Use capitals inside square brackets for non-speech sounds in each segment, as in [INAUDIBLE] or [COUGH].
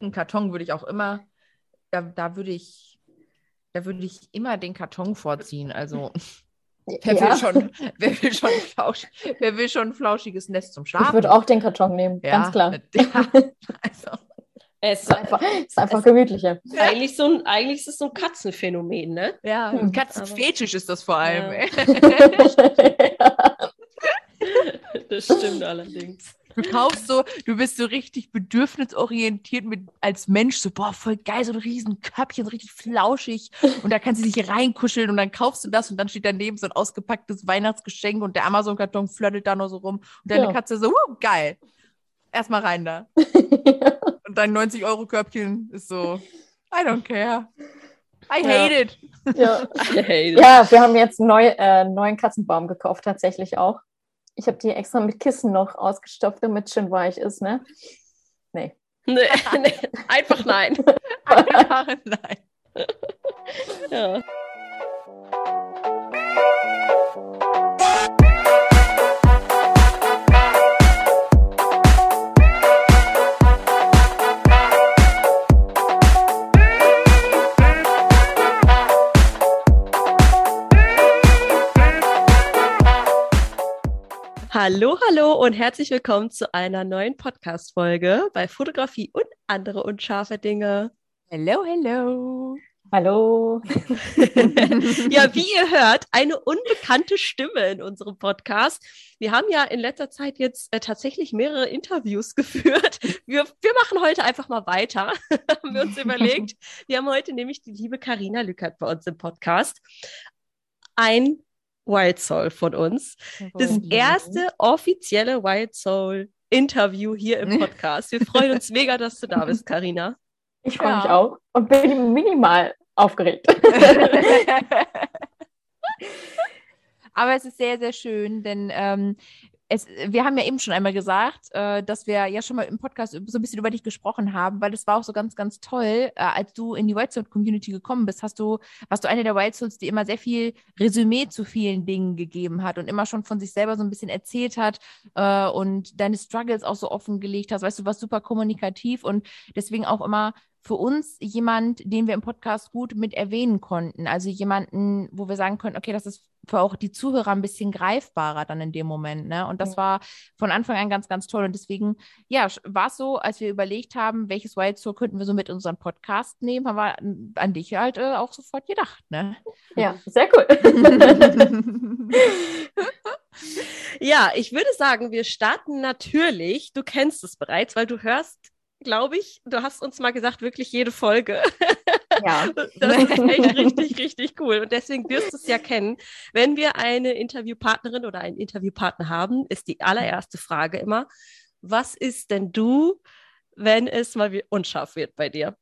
Ein Karton würde ich auch immer, da, da würde ich, da würde ich immer den Karton vorziehen. Also wer, Ja. will, schon, wer, will, schon flausch, wer will schon ein flauschiges Nest zum Schlafen? Ich würde auch den Karton nehmen, ja, ganz klar. Ja, also, Es Ist einfach, ist einfach gemütlicher. ist eigentlich, so ein, eigentlich ist es so ein Katzenphänomen, ne? ja Hm. Katzenfetisch ist das vor allem. Ja. [LAUGHS] Das stimmt allerdings. Du kaufst so, du bist so richtig bedürfnisorientiert mit, als Mensch, so, boah, voll geil, so ein riesen Köpfchen, so richtig flauschig. [LAUGHS] Und da kannst du dich reinkuscheln und dann kaufst du das und dann steht daneben so ein ausgepacktes Weihnachtsgeschenk und der Amazon-Karton flirtet da nur so rum. Und deine Ja. Katze so, uh, geil. Erstmal rein da. [LAUGHS] Und dein 90-Euro-Körbchen ist so, I don't care. I Ja. hate it. ja. [LAUGHS] Hey, ja, wir haben jetzt neu, äh, neuen Katzenbaum gekauft, tatsächlich auch. Ich habe die extra mit Kissen noch ausgestopft, damit es schön weich ist, ne? Nee. nee, [LAUGHS] nee, einfach nein. [LAUGHS] Einfach nein. Ja. Hallo, hallo und herzlich willkommen zu einer neuen Podcast-Folge bei Fotografie und andere unscharfe Dinge. Hello, hello. Hallo. [LAUGHS] ja, wie ihr hört, eine unbekannte Stimme in unserem Podcast. Wir haben ja in letzter Zeit jetzt äh, tatsächlich mehrere Interviews [LAUGHS] geführt. Wir, wir machen heute einfach mal weiter, [LAUGHS] haben wir uns überlegt. Wir haben heute nämlich die liebe Karina Lückert bei uns im Podcast. Ein Wild Soul von uns. Das Oh, erste offizielle Wild Soul Interview hier im [LAUGHS] Podcast. Wir freuen uns mega, dass du da bist, Karina. Ich freue Ja. mich auch und bin minimal aufgeregt. [LAUGHS] [LAUGHS] Aber es ist sehr, sehr schön, denn ähm, es, wir haben ja eben schon einmal gesagt, äh, dass wir ja schon mal im Podcast so ein bisschen über dich gesprochen haben, weil das war auch so ganz, ganz toll. Äh, als du in die Wild Soul Community gekommen bist, hast du, warst du eine der Wild Souls, die immer sehr viel Resümee zu vielen Dingen gegeben hat und immer schon von sich selber so ein bisschen erzählt hat äh, und deine Struggles auch so offengelegt hast. Weißt du, warst super kommunikativ und deswegen auch immer für uns jemand, den wir im Podcast gut mit erwähnen konnten. Also jemanden, wo wir sagen können, okay, das ist für auch die Zuhörer ein bisschen greifbarer dann in dem Moment. Ne? Und das Ja. war von Anfang an ganz, ganz toll. Und deswegen, ja, war es so, als wir überlegt haben, welches Wild Soul könnten wir so mit unserem Podcast nehmen, haben wir an, an dich halt äh, auch sofort gedacht. Ne? ja, sehr cool. [LAUGHS] Ja, ich würde sagen, wir starten natürlich. Du kennst es bereits, weil du hörst, glaube ich, du hast uns mal gesagt, wirklich jede Folge. ja. [LAUGHS] Das ist echt richtig, richtig cool. Und deswegen wirst du es ja kennen. Wenn wir eine Interviewpartnerin oder einen Interviewpartner haben, ist die allererste Frage immer, was ist denn du, wenn es mal wie- unscharf wird bei dir?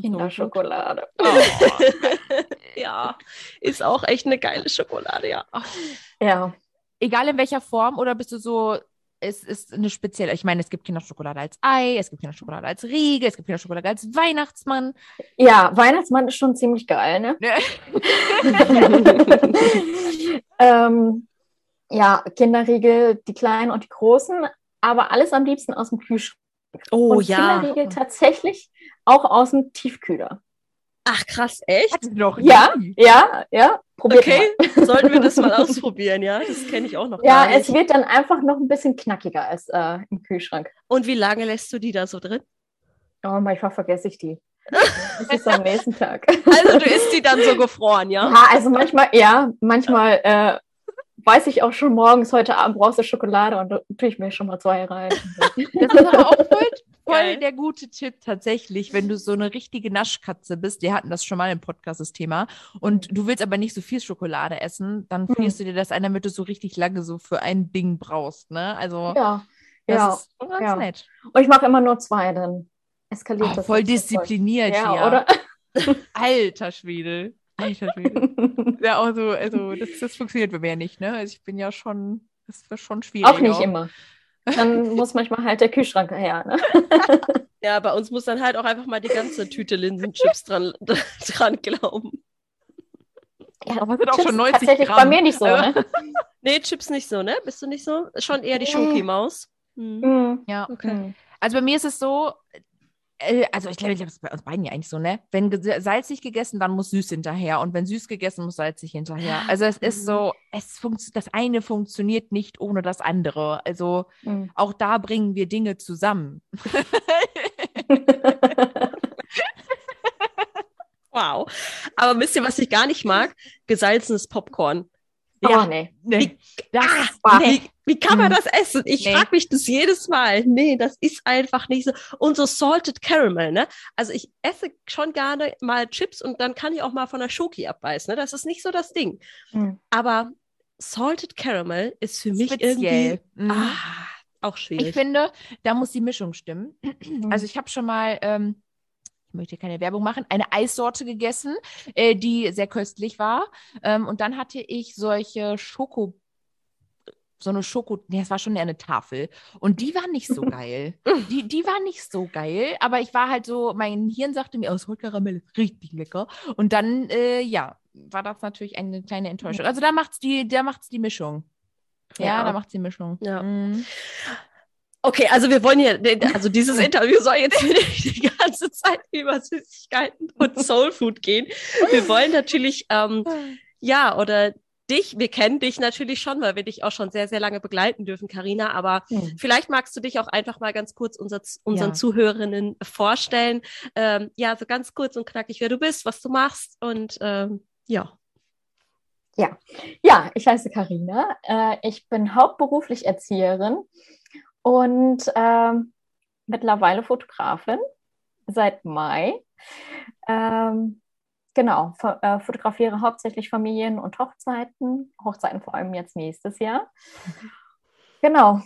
Kinderschokolade. [LAUGHS] ja, ist auch echt eine geile Schokolade, ja. Ja. Egal in welcher Form, oder bist du so, es ist eine spezielle, ich meine, es gibt Kinderschokolade als Ei, es gibt Kinderschokolade als Riegel, es gibt Kinderschokolade als Weihnachtsmann. Ja, Weihnachtsmann ist schon ziemlich geil, ne? [LAUGHS] ähm, ja, Kinderriegel, die kleinen und die großen, aber alles am liebsten aus dem Kühlschrank. Oh und Kinderriegel tatsächlich auch aus dem Tiefkühler. Ach krass, echt? Hat noch Ja, nie. ja, ja. Probiert Okay, [LAUGHS] sollten wir das mal ausprobieren, ja? Das kenne ich auch noch mal. Ja, gar nicht. es wird dann einfach noch ein bisschen knackiger als äh, im Kühlschrank. Und wie lange lässt du die da so drin? Oh, manchmal vergesse ich die. [LAUGHS] Das ist am nächsten Tag. Also du isst die dann so gefroren, ja? Ja, also manchmal, ja, manchmal äh, weiß ich auch schon morgens, heute Abend brauchst du Schokolade und da tue ich mir schon mal zwei rein. [LAUGHS] Das ist aber auch voll, voll der gute Tipp tatsächlich, wenn du so eine richtige Naschkatze bist. Wir hatten das schon mal im Podcast, das Thema. Und du willst aber nicht so viel Schokolade essen, dann Mhm. frierst du dir das ein, damit du so richtig lange so für ein Ding brauchst. Ne? Also, Ja, das ja. ist schon ganz ja. nett. Und ich mache immer nur zwei, dann eskaliert Oh, das. voll diszipliniert Ja, hier. oder? [LAUGHS] Alter Schwede. Alter Schwede. [LAUGHS] ja, auch so, also das, das funktioniert bei mir nicht, ne? Also ich bin ja schon, das wird schon schwierig. auch nicht immer. Dann [LAUGHS] muss manchmal halt der Kühlschrank her. Ne? [LAUGHS] Ja, bei uns muss dann halt auch einfach mal die ganze Tüte Linsenchips dran, dran glauben. Ja, Aber sind auch schon 90 tatsächlich Gramm. bei mir nicht so. Also- Ne? Nee, Chips nicht so, ne? Bist du nicht so? Schon eher die. Schoki-Maus. Mhm. Mhm. Ja. Okay. Mhm. Also bei mir ist es so, also ich glaube, ich glaube, das ist bei uns beiden ja eigentlich so, ne? Wenn salzig gegessen, dann muss süß hinterher. Und wenn süß gegessen, muss salzig hinterher. Also es ist Mhm. so, es funkt, das eine funktioniert nicht ohne das andere. Also Mhm. auch da bringen wir Dinge zusammen. [LAUGHS] Wow. Aber wisst ihr, was ich gar nicht mag? Gesalzenes Popcorn. Oh, nee. Nee, das, Ah, Wie, wie kann man Mhm. das essen? Ich Nee. frage mich das jedes Mal. Nee, das ist einfach nicht so. Und so Salted Caramel, ne? Also ich esse schon gerne mal Chips und dann kann ich auch mal von der Schoki abbeißen. Ne? Das ist nicht so das Ding. Mhm. Aber Salted Caramel ist für mich speziell. irgendwie Mhm. ah, auch Ich schwierig. finde, da muss die Mischung stimmen. Mhm. Also ich habe schon mal, ähm, ich möchte keine Werbung machen, eine Eissorte gegessen, äh, die sehr köstlich war. Ähm, und dann hatte ich solche Schoko, so eine Schoko, nee, es war schon eher eine Tafel. Und die war nicht so [LAUGHS] geil. Die, die war nicht so geil, aber ich war halt so, mein Hirn sagte mir, aus Karamell ist richtig lecker. Und dann, äh, ja, war das natürlich eine kleine Enttäuschung. Also da macht's die, da macht's die Mischung. Ja, Ja. da macht's die Mischung. Ja. Mhm. Okay, also wir wollen hier, also dieses [LAUGHS] Interview soll jetzt nicht die ganze Zeit über Süßigkeiten und [LAUGHS] Soulfood gehen. Wir wollen natürlich, ähm, ja, oder dich, wir kennen dich natürlich schon, weil wir dich auch schon sehr, sehr lange begleiten dürfen, Karina. Aber Mhm. vielleicht magst du dich auch einfach mal ganz kurz unser, unseren Ja. Zuhörerinnen vorstellen. Ähm, ja, so ganz kurz und knackig, wer du bist, was du machst und ähm, ja. Ja, ich heiße Karina. Äh, ich bin hauptberuflich Erzieherin und ähm, mittlerweile Fotografin seit Mai. Ähm, genau, äh, fotografiere hauptsächlich Familien und Hochzeiten, Hochzeiten vor allem jetzt nächstes Jahr. Genau.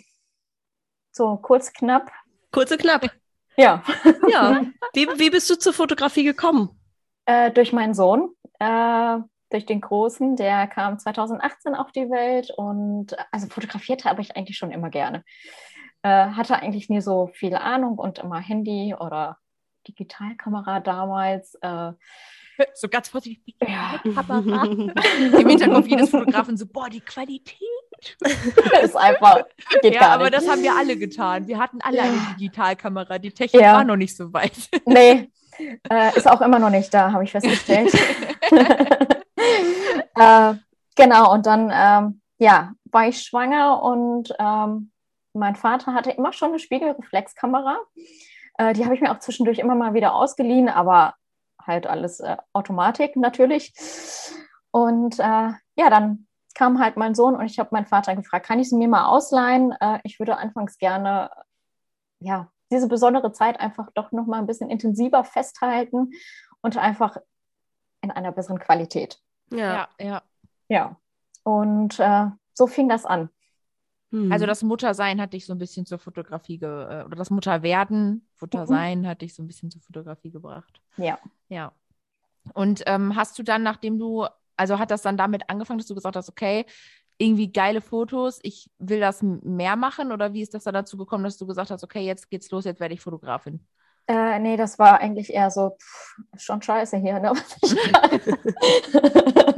So kurz, knapp. Kurz und knapp. Ja, Ja. [LAUGHS] Wie, wie bist du zur Fotografie gekommen? äh, durch meinen Sohn. Äh, durch den Großen, der kam 2018 auf die Welt und also fotografiert habe ich eigentlich schon immer gerne. Äh, hatte eigentlich nie so viel Ahnung und immer Handy oder Digitalkamera damals. Äh, [LAUGHS] So ganz vorsichtig. ja, Kamera. [LAUGHS] Im Hinterkopf jedes Fotografen so, boah, die Qualität. [LAUGHS] ist einfach, geht ja, gar aber nicht. das haben wir alle getan. Wir hatten alle eine Digitalkamera. Die Technik Ja. war noch nicht so weit. Nee, äh, ist auch immer noch nicht da, habe ich festgestellt. äh, genau, und dann ähm, ja, war ich schwanger und ähm, mein Vater hatte immer schon eine Spiegelreflexkamera. Äh, die habe ich mir auch zwischendurch immer mal wieder ausgeliehen, aber halt alles äh, Automatik natürlich. Und äh, ja, dann kam halt mein Sohn und ich habe meinen Vater gefragt, kann ich sie mir mal ausleihen? Äh, ich würde anfangs gerne ja, diese besondere Zeit einfach doch noch mal ein bisschen intensiver festhalten und einfach in einer besseren Qualität. Ja. Ja, ja. Ja, und äh, so fing das an. Hm. Also das Muttersein hat dich so ein bisschen zur Fotografie, ge äh, oder das Mutterwerden, Futtersein hat dich so ein bisschen zur Fotografie gebracht. Ja. Ja. Und ähm, hast du dann, nachdem du, also hat das dann damit angefangen, dass du gesagt hast, okay, irgendwie geile Fotos, ich will das mehr machen? Oder wie ist das dann dazu gekommen, dass du gesagt hast, okay, jetzt geht's los, jetzt werde ich Fotografin? Äh, nee, das war eigentlich eher so, pff, schon scheiße hier, ne? [LAUGHS] [LAUGHS]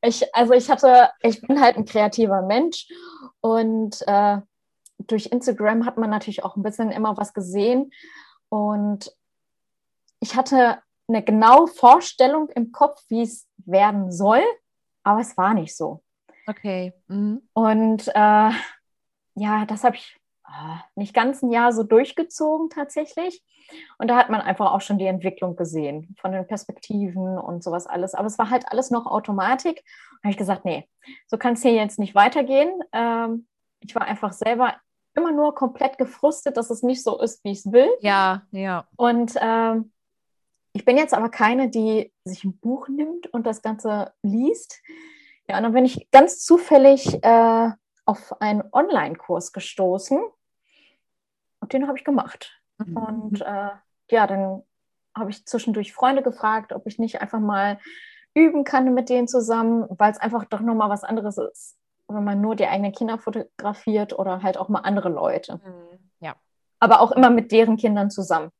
Ich, also ich hatte, ich bin halt ein kreativer Mensch und äh, durch Instagram hat man natürlich auch ein bisschen immer was gesehen und ich hatte eine genaue Vorstellung im Kopf, wie es werden soll, aber es war nicht so. Okay. Mhm. Und äh, ja, das habe ich nicht ganz ein Jahr so durchgezogen tatsächlich. Und da hat man einfach auch schon die Entwicklung gesehen von den Perspektiven und sowas alles. Aber es war halt alles noch Automatik. Da habe ich gesagt, nee, so kann es hier jetzt nicht weitergehen. Ähm, ich war einfach selber immer nur komplett gefrustet, dass es nicht so ist, wie ich es will. Ja, ja. Und ähm, ich bin jetzt aber keine, die sich ein Buch nimmt und das Ganze liest. Ja, und dann bin ich ganz zufällig äh, auf einen Online-Kurs gestoßen und den habe ich gemacht. Mhm. Und äh, ja, dann habe ich zwischendurch Freunde gefragt, ob ich nicht einfach mal üben kann mit denen zusammen, weil es einfach doch nochmal was anderes ist, wenn man nur die eigenen Kinder fotografiert oder halt auch mal andere Leute. Mhm. Ja. Aber auch immer mit deren Kindern zusammen.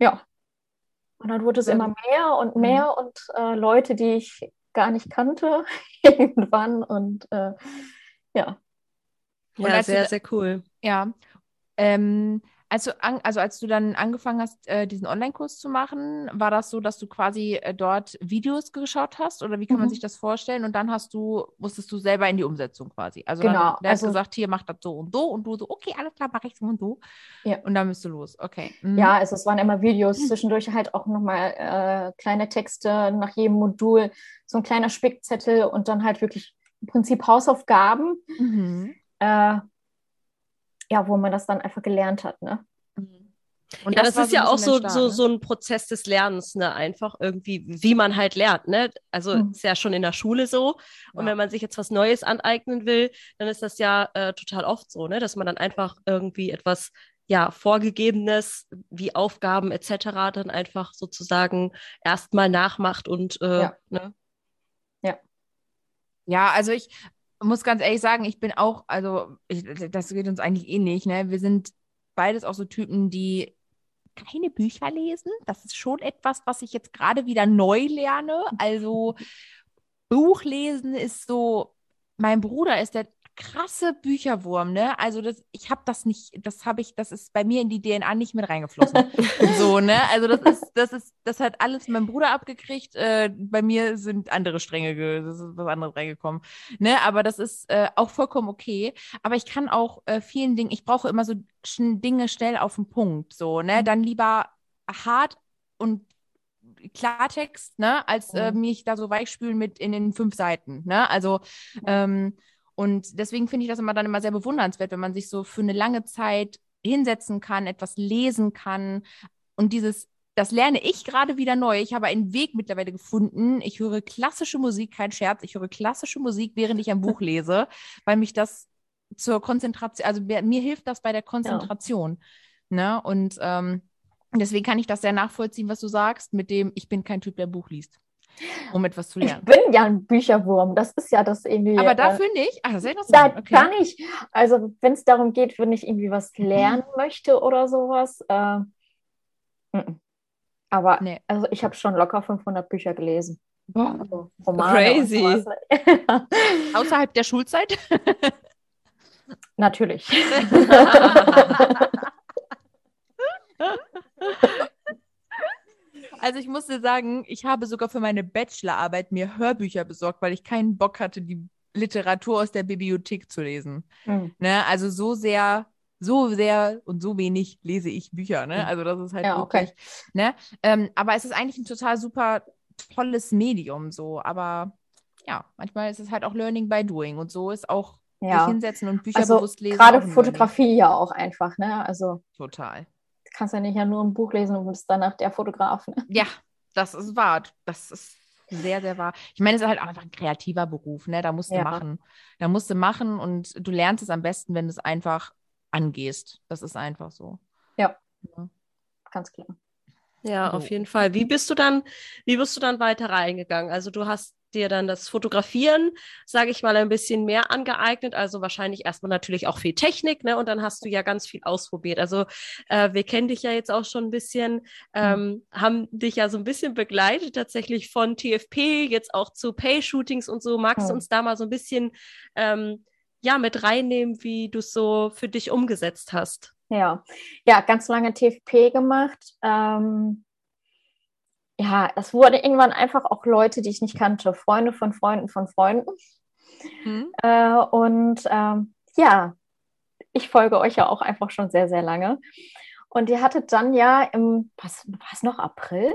Ja. Und dann wurde es immer mehr und Mhm. mehr und äh, Leute, die ich gar nicht kannte, [LAUGHS] irgendwann. Und äh, ja. Ja, sehr, sehr cool. Ja. Ähm, als du an, also als du dann angefangen hast, äh, diesen Online-Kurs zu machen, war das so, dass du quasi äh, dort Videos geschaut hast oder wie kann man Mhm. sich das vorstellen? Und dann hast du, musstest du selber in die Umsetzung quasi. Also Genau, dann, der also- hat gesagt, hier mach das so und so und du so, okay, alles klar, mach ich so und so. Ja. Und dann bist du los. Okay. Mhm. Ja, also es waren immer Videos, zwischendurch halt auch nochmal äh, kleine Texte nach jedem Modul, so ein kleiner Spickzettel und dann halt wirklich im Prinzip Hausaufgaben, Mhm. äh, ja, wo man das dann einfach gelernt hat, ne? Mhm. Und ja, das, war ist ja auch so, so, ne? so ein Prozess des Lernens, ne? Einfach irgendwie, wie man halt lernt, ne? Also Mhm. ist ja schon in der Schule so. Und Ja. wenn man sich jetzt was Neues aneignen will, dann ist das ja äh, total oft so, ne? Dass man dann einfach irgendwie etwas ja, vorgegebenes, wie Aufgaben etc., dann einfach sozusagen erstmal nachmacht und äh, Ja. ne? Ja, also ich muss ganz ehrlich sagen, ich bin auch, also ich, das geht uns eigentlich ähnlich, ne? Wir sind beides auch so Typen, die keine Bücher lesen. Das ist schon etwas, was ich jetzt gerade wieder neu lerne. Also Buchlesen ist so, mein Bruder ist der krasse Bücherwurm, ne? Also das, ich habe das nicht, das habe ich, das ist bei mir in die DNA nicht mit reingeflossen. [LAUGHS] so, ne? Also das ist, das ist, das hat alles mein Bruder abgekriegt. Äh, bei mir sind andere Stränge, ge das ist was anderes reingekommen, ne? Aber das ist äh, auch vollkommen okay. Aber ich kann auch äh, vielen Dingen, ich brauche immer so Dinge schnell auf den Punkt, so, ne? Dann lieber hart und Klartext, ne, als äh, Mhm. mich da so weichspülen mit in den fünf Seiten, ne? Also ähm, und deswegen finde ich das immer dann immer sehr bewundernswert, wenn man sich so für eine lange Zeit hinsetzen kann, etwas lesen kann und dieses das lerne ich gerade wieder neu. Ich habe einen Weg mittlerweile gefunden. Ich höre klassische Musik, kein Scherz. Ich höre klassische Musik, während ich ein Buch [LAUGHS] lese, weil mich das zur Konzentration, also mir, mir hilft das bei der Konzentration. Ne? Und ähm, deswegen kann ich das sehr nachvollziehen, was du sagst, mit dem, ich bin kein Typ, der Buch liest, um etwas zu Ich lernen. bin ja ein Bücherwurm, das ist ja das irgendwie. Aber äh, dafür nicht? Ach, das ist ja Da. Okay. gar nicht. Also, wenn es darum geht, wenn ich irgendwie was lernen möchte oder sowas. Äh, mm. aber Nee. also ich habe schon locker 500 Bücher gelesen. Boah. Also Romane Crazy. [LAUGHS] Außerhalb der Schulzeit? Natürlich. [LAUGHS] [LAUGHS] Also ich muss dir sagen, ich habe sogar für meine Bachelorarbeit mir Hörbücher besorgt, weil ich keinen Bock hatte, die Literatur aus der Bibliothek zu lesen. Hm. Ne? Also so sehr, so sehr und so wenig lese ich Bücher. Ne? Mhm. Also das ist halt Ja, okay. wirklich. Ne? Ähm, aber es ist eigentlich ein total super tolles Medium so. Aber ja, manchmal ist es halt auch Learning by Doing und so ist auch sich Ja. hinsetzen und Bücher Also bewusst lesen. gerade Learning. Fotografie ja auch einfach, ne? Also Total. du kannst ja nicht ja nur ein Buch lesen und bist danach der Fotograf. Ne? Ja, das ist wahr. Das ist sehr, sehr wahr. Ich meine, es ist halt auch einfach ein kreativer Beruf, ne? Da musst du Ja. machen. Da musst du machen und du lernst es am besten, wenn du es einfach angehst. Das ist einfach so. Ganz klar. Ja, So. auf jeden Fall. Wie bist du dann, wie bist du dann weiter reingegangen? Also du hast dir dann das Fotografieren, sage ich mal, ein bisschen mehr angeeignet. Also wahrscheinlich erstmal natürlich auch viel Technik, ne? Und dann hast du ja ganz viel ausprobiert. Also äh, wir kennen dich ja jetzt auch schon ein bisschen, ähm, haben dich ja so ein bisschen begleitet, tatsächlich von TFP jetzt auch zu Pay-Shootings und so. Magst du Mhm. uns da mal so ein bisschen ähm, ja mit reinnehmen, wie du es so für dich umgesetzt hast? Ja, ja, ganz lange TFP gemacht. Ähm, ja, es wurde irgendwann einfach auch Leute, die ich nicht kannte, Freunde von Freunden von Freunden. Hm? Äh, und ähm, ja, ich folge euch ja auch einfach schon sehr, sehr lange. Und ihr hattet dann ja im, was war es noch, April,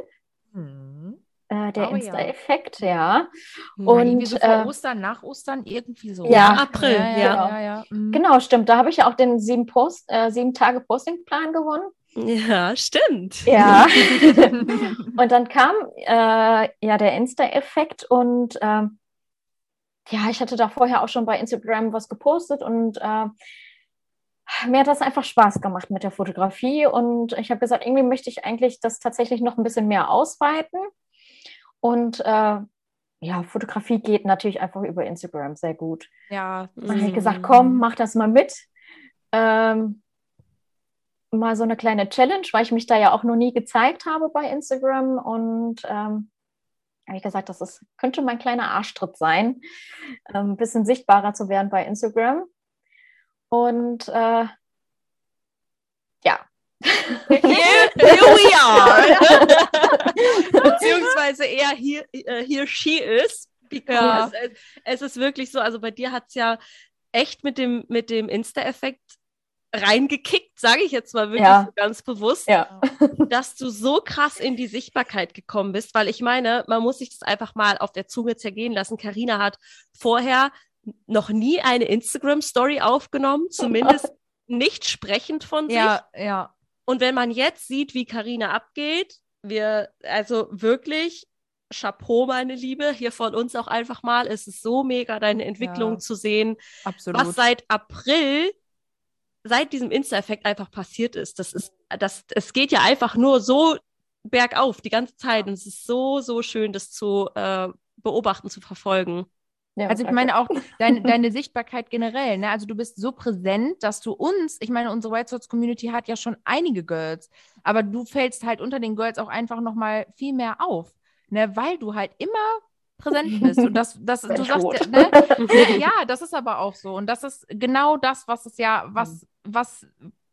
Hm. äh, der Oh. Insta-Effekt, ja. Ja, Und, irgendwie so vor äh, Ostern, nach Ostern, irgendwie so. Ja, April, ja. ja. ja, ja. Mhm. Genau, stimmt. Da habe ich ja auch den sieben, Post, äh, sieben Tage Postingplan gewonnen. Ja, stimmt. Ja. [LAUGHS] Und dann kam äh, ja der Insta-Effekt und ähm, ja, ich hatte da vorher auch schon bei Instagram was gepostet und äh, mir hat das einfach Spaß gemacht mit der Fotografie und ich habe gesagt, irgendwie möchte ich eigentlich das tatsächlich noch ein bisschen mehr ausweiten und äh, ja, Fotografie geht natürlich einfach über Instagram sehr gut. Ja, Dann habe ich Mhm. gesagt, komm, mach das mal mit. Ähm, mal so eine kleine Challenge, weil ich mich da ja auch noch nie gezeigt habe bei Instagram. Und ähm, habe ich gesagt, das ist, könnte mein kleiner Arschtritt sein, ähm, ein bisschen sichtbarer zu werden bei Instagram. Und äh, ja. Here, here [LAUGHS] we are. [LAUGHS] Beziehungsweise eher here, uh, here she is. Because ja. es, es, ist wirklich so, also bei dir hat es ja echt mit dem, mit dem Insta-Effekt reingekickt, sage ich jetzt mal wirklich ja. so ganz bewusst, ja. [LAUGHS] dass du so krass in die Sichtbarkeit gekommen bist, weil ich meine, man muss sich das einfach mal auf der Zunge zergehen lassen. Karina hat vorher noch nie eine Instagram-Story aufgenommen, [LAUGHS] zumindest nicht sprechend von sich. Ja, ja. Und wenn man jetzt sieht, wie Karina abgeht, wir, also wirklich, Chapeau, meine Liebe, hier von uns auch einfach mal. Es ist so mega, deine Entwicklung ja, zu sehen. Absolut. Was seit April, seit diesem Insta-Effekt einfach passiert ist. Das ist, das, es geht ja einfach nur so bergauf die ganze Zeit. Und es ist so, so schön, das zu äh, beobachten, zu verfolgen. Ja, also ich meine auch [LAUGHS] deine, deine Sichtbarkeit generell, ne? Also du bist so präsent, dass du uns, ich meine, unsere White Source Community hat ja schon einige Girls, aber du fällst halt unter den Girls auch einfach nochmal viel mehr auf, ne? Weil du halt immer präsent bist. Und das, das [LAUGHS] du sagst, ne? ja, das ist aber auch so. Und das ist genau das, was es ja, was, was,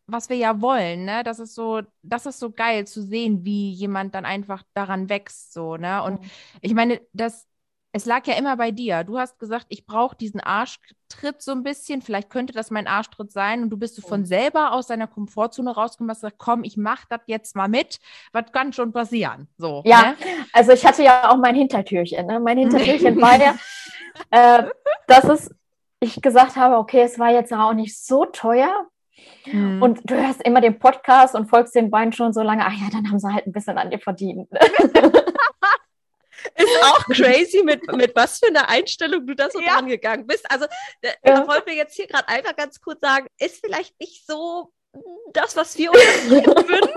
was wir ja wollen, ne? Das ist so, das ist so geil zu sehen, wie jemand dann einfach daran wächst, so, ne? Und ich meine, das, es lag ja immer bei dir. Du hast gesagt, ich brauche diesen Arschtritt so ein bisschen. Vielleicht könnte das mein Arschtritt sein. Und du bist du von selber aus deiner Komfortzone rausgekommen hast gesagt, komm, ich mach das jetzt mal mit. Was kann schon passieren? So. Ja, ne? also ich hatte ja auch mein Hintertürchen. Ne? Mein Hintertürchen war ja, [LAUGHS] äh, dass es, ich gesagt habe, okay, es war jetzt auch nicht so teuer. Hm. Und du hörst immer den Podcast und folgst den beiden schon so lange, ach ja, dann haben sie halt ein bisschen an dir verdient. [LAUGHS] Ist auch [LAUGHS] crazy, mit, mit was für einer Einstellung du da so ja. dran gegangen bist. Also, da, ja. da wollen wir jetzt hier gerade einfach ganz kurz sagen, ist vielleicht nicht so das, was wir uns [LAUGHS] würden.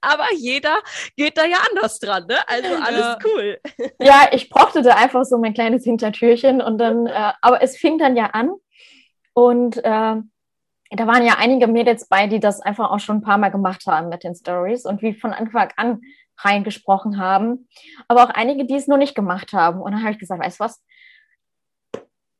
Aber jeder geht da ja anders dran, ne? Also alles ja. cool. Ja, ich brauchte da einfach so mein kleines Hintertürchen und dann, äh, aber es fing dann ja an und äh, da waren ja einige Mädels bei, die das einfach auch schon ein paar Mal gemacht haben mit den Stories und wie von Anfang an reingesprochen haben, aber auch einige, die es noch nicht gemacht haben. Und dann habe ich gesagt, weißt du was,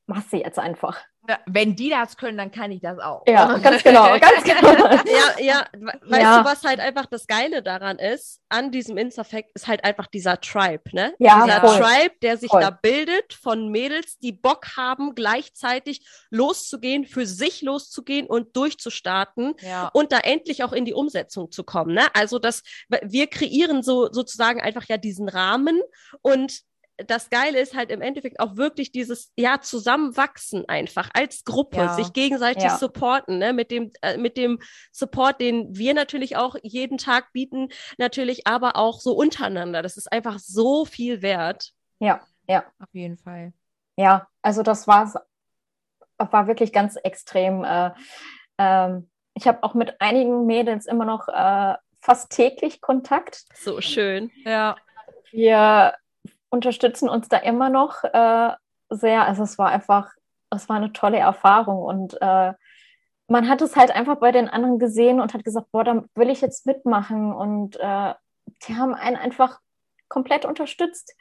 mach sie jetzt einfach. Ja, wenn die das können, dann kann ich das auch. Ja, [LAUGHS] ganz genau, ganz [LAUGHS] genau. ja, ja, weißt ja. du, was halt einfach das Geile daran ist, an diesem Instafact, ist halt einfach dieser Tribe, ne? Ja, dieser voll. Tribe, der sich voll. da bildet von Mädels, die Bock haben, gleichzeitig loszugehen, für sich loszugehen und durchzustarten ja. und da endlich auch in die Umsetzung zu kommen, ne? Also, das, wir kreieren so sozusagen einfach ja diesen Rahmen und das Geile ist halt im Endeffekt auch wirklich dieses, ja, zusammenwachsen einfach als Gruppe, ja. sich gegenseitig ja. supporten, ne, mit dem, äh, mit dem Support, den wir natürlich auch jeden Tag bieten, natürlich, aber auch so untereinander. Das ist einfach so viel wert. Ja, ja. Auf jeden Fall. Ja, also das war, war wirklich ganz extrem. Äh, ähm, ich habe auch mit einigen Mädels immer noch äh, fast täglich Kontakt. So schön. Ja. Wir unterstützen uns da immer noch äh, sehr. Also es war einfach, es war eine tolle Erfahrung und äh, man hat es halt einfach bei den anderen gesehen und hat gesagt, boah, da will ich jetzt mitmachen und äh, die haben einen einfach komplett unterstützt.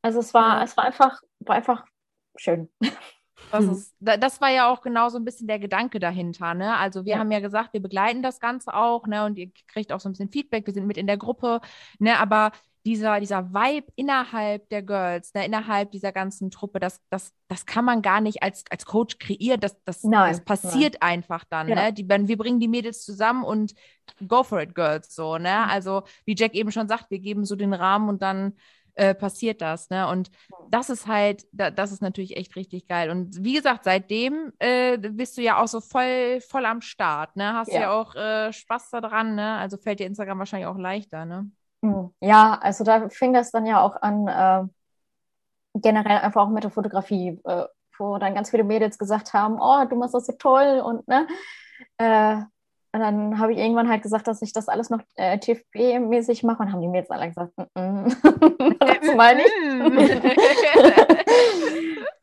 Also es war, es war einfach, war einfach schön. [LAUGHS] Das, ist, das war ja auch genau so ein bisschen der Gedanke dahinter. Ne? Also wir ja. haben ja gesagt, wir begleiten das Ganze auch, ne? Und ihr kriegt auch so ein bisschen Feedback, wir sind mit in der Gruppe, ne? Aber dieser, dieser Vibe innerhalb der Girls, ne, innerhalb dieser ganzen Truppe, das, das, das kann man gar nicht als, als Coach kreieren. Das, das, nein, das passiert nein. einfach dann. Ja. Ne? Die, wir bringen die Mädels zusammen und go for it, Girls. So, ne? Mhm. Also, wie Jack eben schon sagt, wir geben so den Rahmen und dann äh, passiert das. Ne? Und das ist halt, da, das ist natürlich echt richtig geil. Und wie gesagt, seitdem äh, bist du ja auch so voll, voll am Start. Ne? Hast ja, ja auch äh, Spaß daran. Ne? Also fällt dir Instagram wahrscheinlich auch leichter. Ne? Hm, ja, also da fing das dann ja auch an, äh, generell einfach auch mit der Fotografie, äh, wo dann ganz viele Mädels gesagt haben, oh, du machst das so toll und ne. Äh, und dann habe ich irgendwann halt gesagt, dass ich das alles noch äh, TFB-mäßig mache und haben die Mädels alle gesagt, mm -mm. [LAUGHS] das meine ich.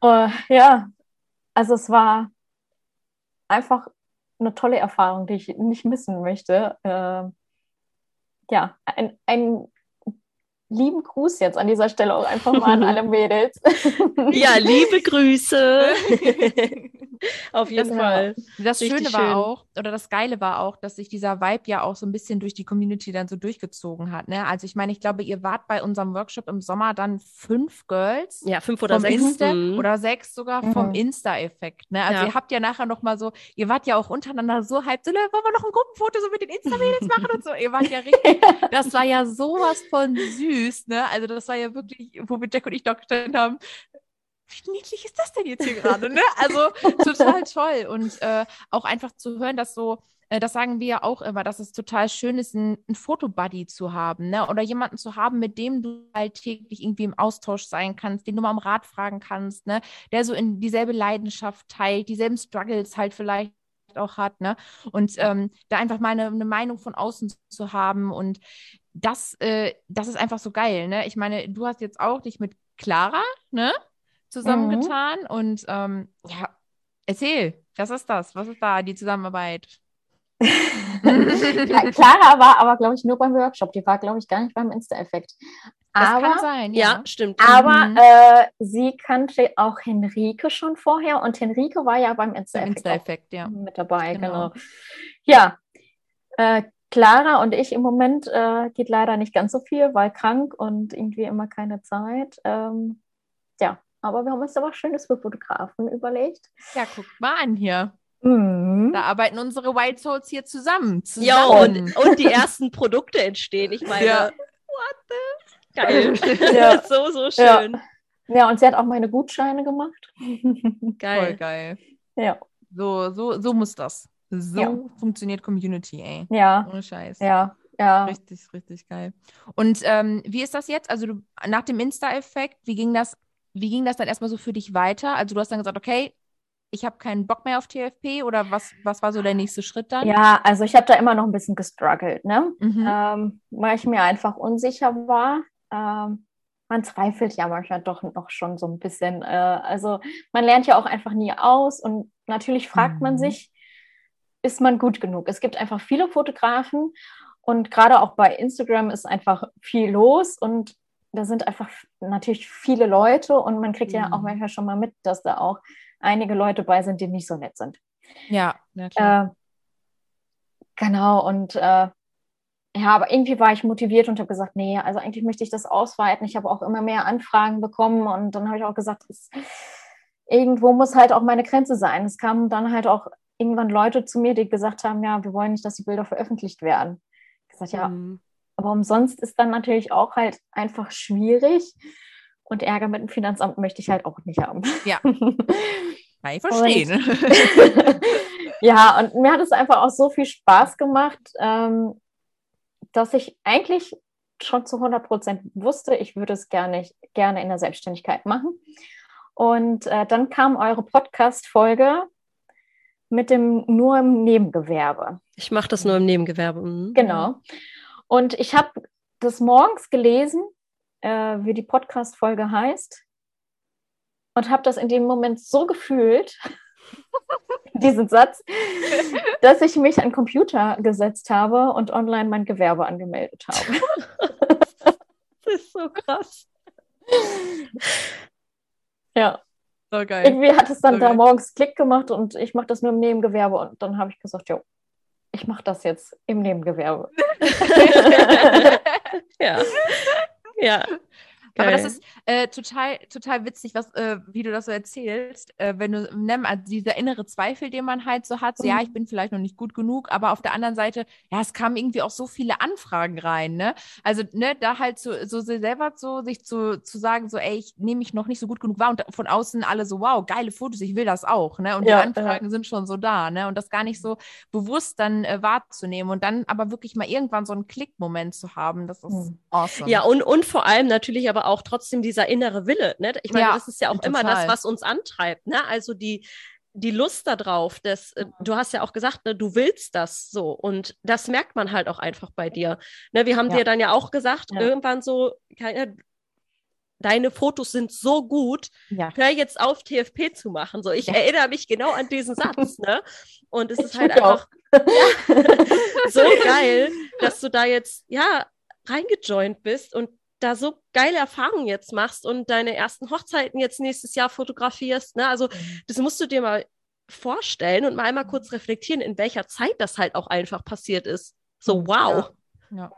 uh, [LAUGHS] ja, also es war einfach eine tolle Erfahrung, die ich nicht missen möchte. Äh, ja, ein, ein lieben Gruß jetzt an dieser Stelle auch einfach mal an alle [LAUGHS] Mädels. Ja, liebe Grüße. [LAUGHS] Auf jeden Das- Fall. Das Richtig Schöne war schön. auch, oder das Geile war auch, dass sich dieser Vibe ja auch so ein bisschen durch die Community dann so durchgezogen hat. Ne? Also ich meine, ich glaube, ihr wart bei unserem Workshop im Sommer dann fünf Girls. Ja, fünf oder sechs. Insta Mhm. oder sechs sogar Mhm. vom Insta-Effekt. Ne? Also Ja. ihr habt ja nachher noch mal so, ihr wart ja auch untereinander so halb so, "Lö, wollen wir noch ein Gruppenfoto so mit den Insta-Mädels [LAUGHS] machen und so. Ihr wart ja richtig, [LAUGHS] das war ja sowas von süß, ne? Also das war ja wirklich, wo wir Jack und ich doch gestanden haben, wie niedlich ist das denn jetzt hier gerade, ne? Also total toll. Und äh, auch einfach zu hören, dass so, äh, das sagen wir ja auch immer, dass es total schön ist, einen, einen Fotobuddy zu haben, ne? Oder jemanden zu haben, mit dem du alltäglich irgendwie im Austausch sein kannst, den du mal um Rat fragen kannst, ne? Der so in dieselbe Leidenschaft teilt, dieselben Struggles halt vielleicht auch hat, ne? Und ähm, da einfach mal eine, eine Meinung von außen zu haben und das, äh, das ist einfach so geil, ne? Ich meine, du hast jetzt auch dich mit Clara, ne? Zusammengetan und ähm, ja, erzähl, was ist das? Was ist da die Zusammenarbeit? [LAUGHS] Kla- Clara war aber, glaube ich, nur beim Workshop. Die war, glaube ich, gar nicht beim Insta-Effekt. Das Aber, kann sein, Ja, ja. stimmt. aber Mhm. äh, sie kannte auch Henrike schon vorher und Henrike war ja beim Insta-Effekt Insta-Effekt, ja. mit dabei, Genau. genau. Ja, äh, Clara und ich im Moment äh, geht leider nicht ganz so viel, weil krank und irgendwie immer keine Zeit. Ähm, ja, aber wir haben uns da was Schönes für Fotografen überlegt. Ja, guck mal an hier. Mhm. Da arbeiten unsere White Souls hier zusammen. zusammen. Ja, und, und die ersten Produkte entstehen. Ich meine, Ja. what the? Geil. [LAUGHS] Ja. so, so Ja. schön. Ja, und sie hat auch meine Gutscheine gemacht. [LAUGHS] Voll Geil. geil. Ja, So, so, so muss das. So Ja. funktioniert Community, ey. ja, Ohne Scheiß. ja, ja. Richtig, richtig geil. Und ähm, wie ist das jetzt? Also du, nach dem Insta-Effekt, wie ging das, wie ging das dann erstmal so für dich weiter? Also du hast dann gesagt, okay, ich habe keinen Bock mehr auf TFP oder was, was war so der nächste Schritt dann? Ja, also ich habe da immer noch ein bisschen gestruggelt, ne? Mhm. Ähm, weil ich mir einfach unsicher war. Ähm, man zweifelt ja manchmal doch noch schon so ein bisschen. Äh, also man lernt ja auch einfach nie aus und natürlich fragt man Mhm. sich, ist man gut genug? Es gibt einfach viele Fotografen und gerade auch bei Instagram ist einfach viel los und da sind einfach natürlich viele Leute und man kriegt ja auch Mhm. manchmal schon mal mit, dass da auch einige Leute bei sind, die nicht so nett sind. Ja, klar. Äh, genau, und äh, ja, aber irgendwie war ich motiviert und habe gesagt, nee, also eigentlich möchte ich das ausweiten. Ich habe auch immer mehr Anfragen bekommen und dann habe ich auch gesagt, es, irgendwo muss halt auch meine Grenze sein. Es kamen dann halt auch irgendwann Leute zu mir, die gesagt haben, ja, wir wollen nicht, dass die Bilder veröffentlicht werden. Ich gesagt, ja, Mhm. Aber umsonst ist dann natürlich auch halt einfach schwierig und Ärger mit dem Finanzamt möchte ich halt auch nicht haben. Ja. [LAUGHS] Kann ich verstehen. [LAUGHS] ja, und mir hat es einfach auch so viel Spaß gemacht, ähm, dass ich eigentlich schon zu 100 Prozent wusste, ich würde es gerne, gerne in der Selbstständigkeit machen. Und äh, dann kam eure Podcast-Folge mit dem nur im Nebengewerbe. Ich mache das nur im Nebengewerbe. Mhm. Genau. Und ich habe das morgens gelesen, äh, wie die Podcast-Folge heißt, und habe das in dem Moment so gefühlt, [LAUGHS] diesen Satz, [LAUGHS] dass ich mich an den Computer gesetzt habe und online mein Gewerbe angemeldet habe. [LAUGHS] Das ist so krass. ja, So geil. irgendwie hat es dann So da geil. morgens Klick gemacht und ich mache das nur im Nebengewerbe und dann habe ich gesagt, jo, ich mache das jetzt im Nebengewerbe. [LAUGHS] ja. Ja. Aber das Geil. ist äh, total, total witzig, was, äh, wie du das so erzählst, äh, wenn du, ne, also dieser innere Zweifel, den man halt so hat, so, ja, Mhm. ich bin vielleicht noch nicht gut genug, aber auf der anderen Seite, ja, es kamen irgendwie auch so viele Anfragen rein, ne? Also, ne, da halt so, so selber so, sich zu, zu sagen, so, ey, ich nehme mich noch nicht so gut genug wahr und von außen alle so, wow, geile Fotos, ich will das auch, ne? Und Ja, die Anfragen sind schon so da, ne? Und das gar nicht so bewusst dann äh, wahrzunehmen und dann aber wirklich mal irgendwann so einen Klickmoment zu haben, das ist Mhm. awesome. Ja, und, und vor allem natürlich aber auch trotzdem dieser innere Wille. Ne? Ich meine, Ja, das ist ja auch immer total. das, was uns antreibt. Ne? Also die, die Lust darauf, dass, äh, du hast ja auch gesagt, ne, du willst das so. Und das merkt man halt auch einfach bei dir. Ne, wir haben Ja. dir dann ja auch gesagt, Ja. irgendwann so, keine, deine Fotos sind so gut, Ja. hör jetzt auf, TFP zu machen. So, ich Ja. erinnere mich genau an diesen Satz, ne? Und es ist Ich halt mich auch. einfach [LAUGHS] so geil, [LAUGHS] dass du da jetzt, ja, reingejoint bist und da so geile Erfahrungen jetzt machst und deine ersten Hochzeiten jetzt nächstes Jahr fotografierst. Ne? Also Mhm. das musst du dir mal vorstellen und mal einmal kurz reflektieren, in welcher Zeit das halt auch einfach passiert ist. So, wow. Ja.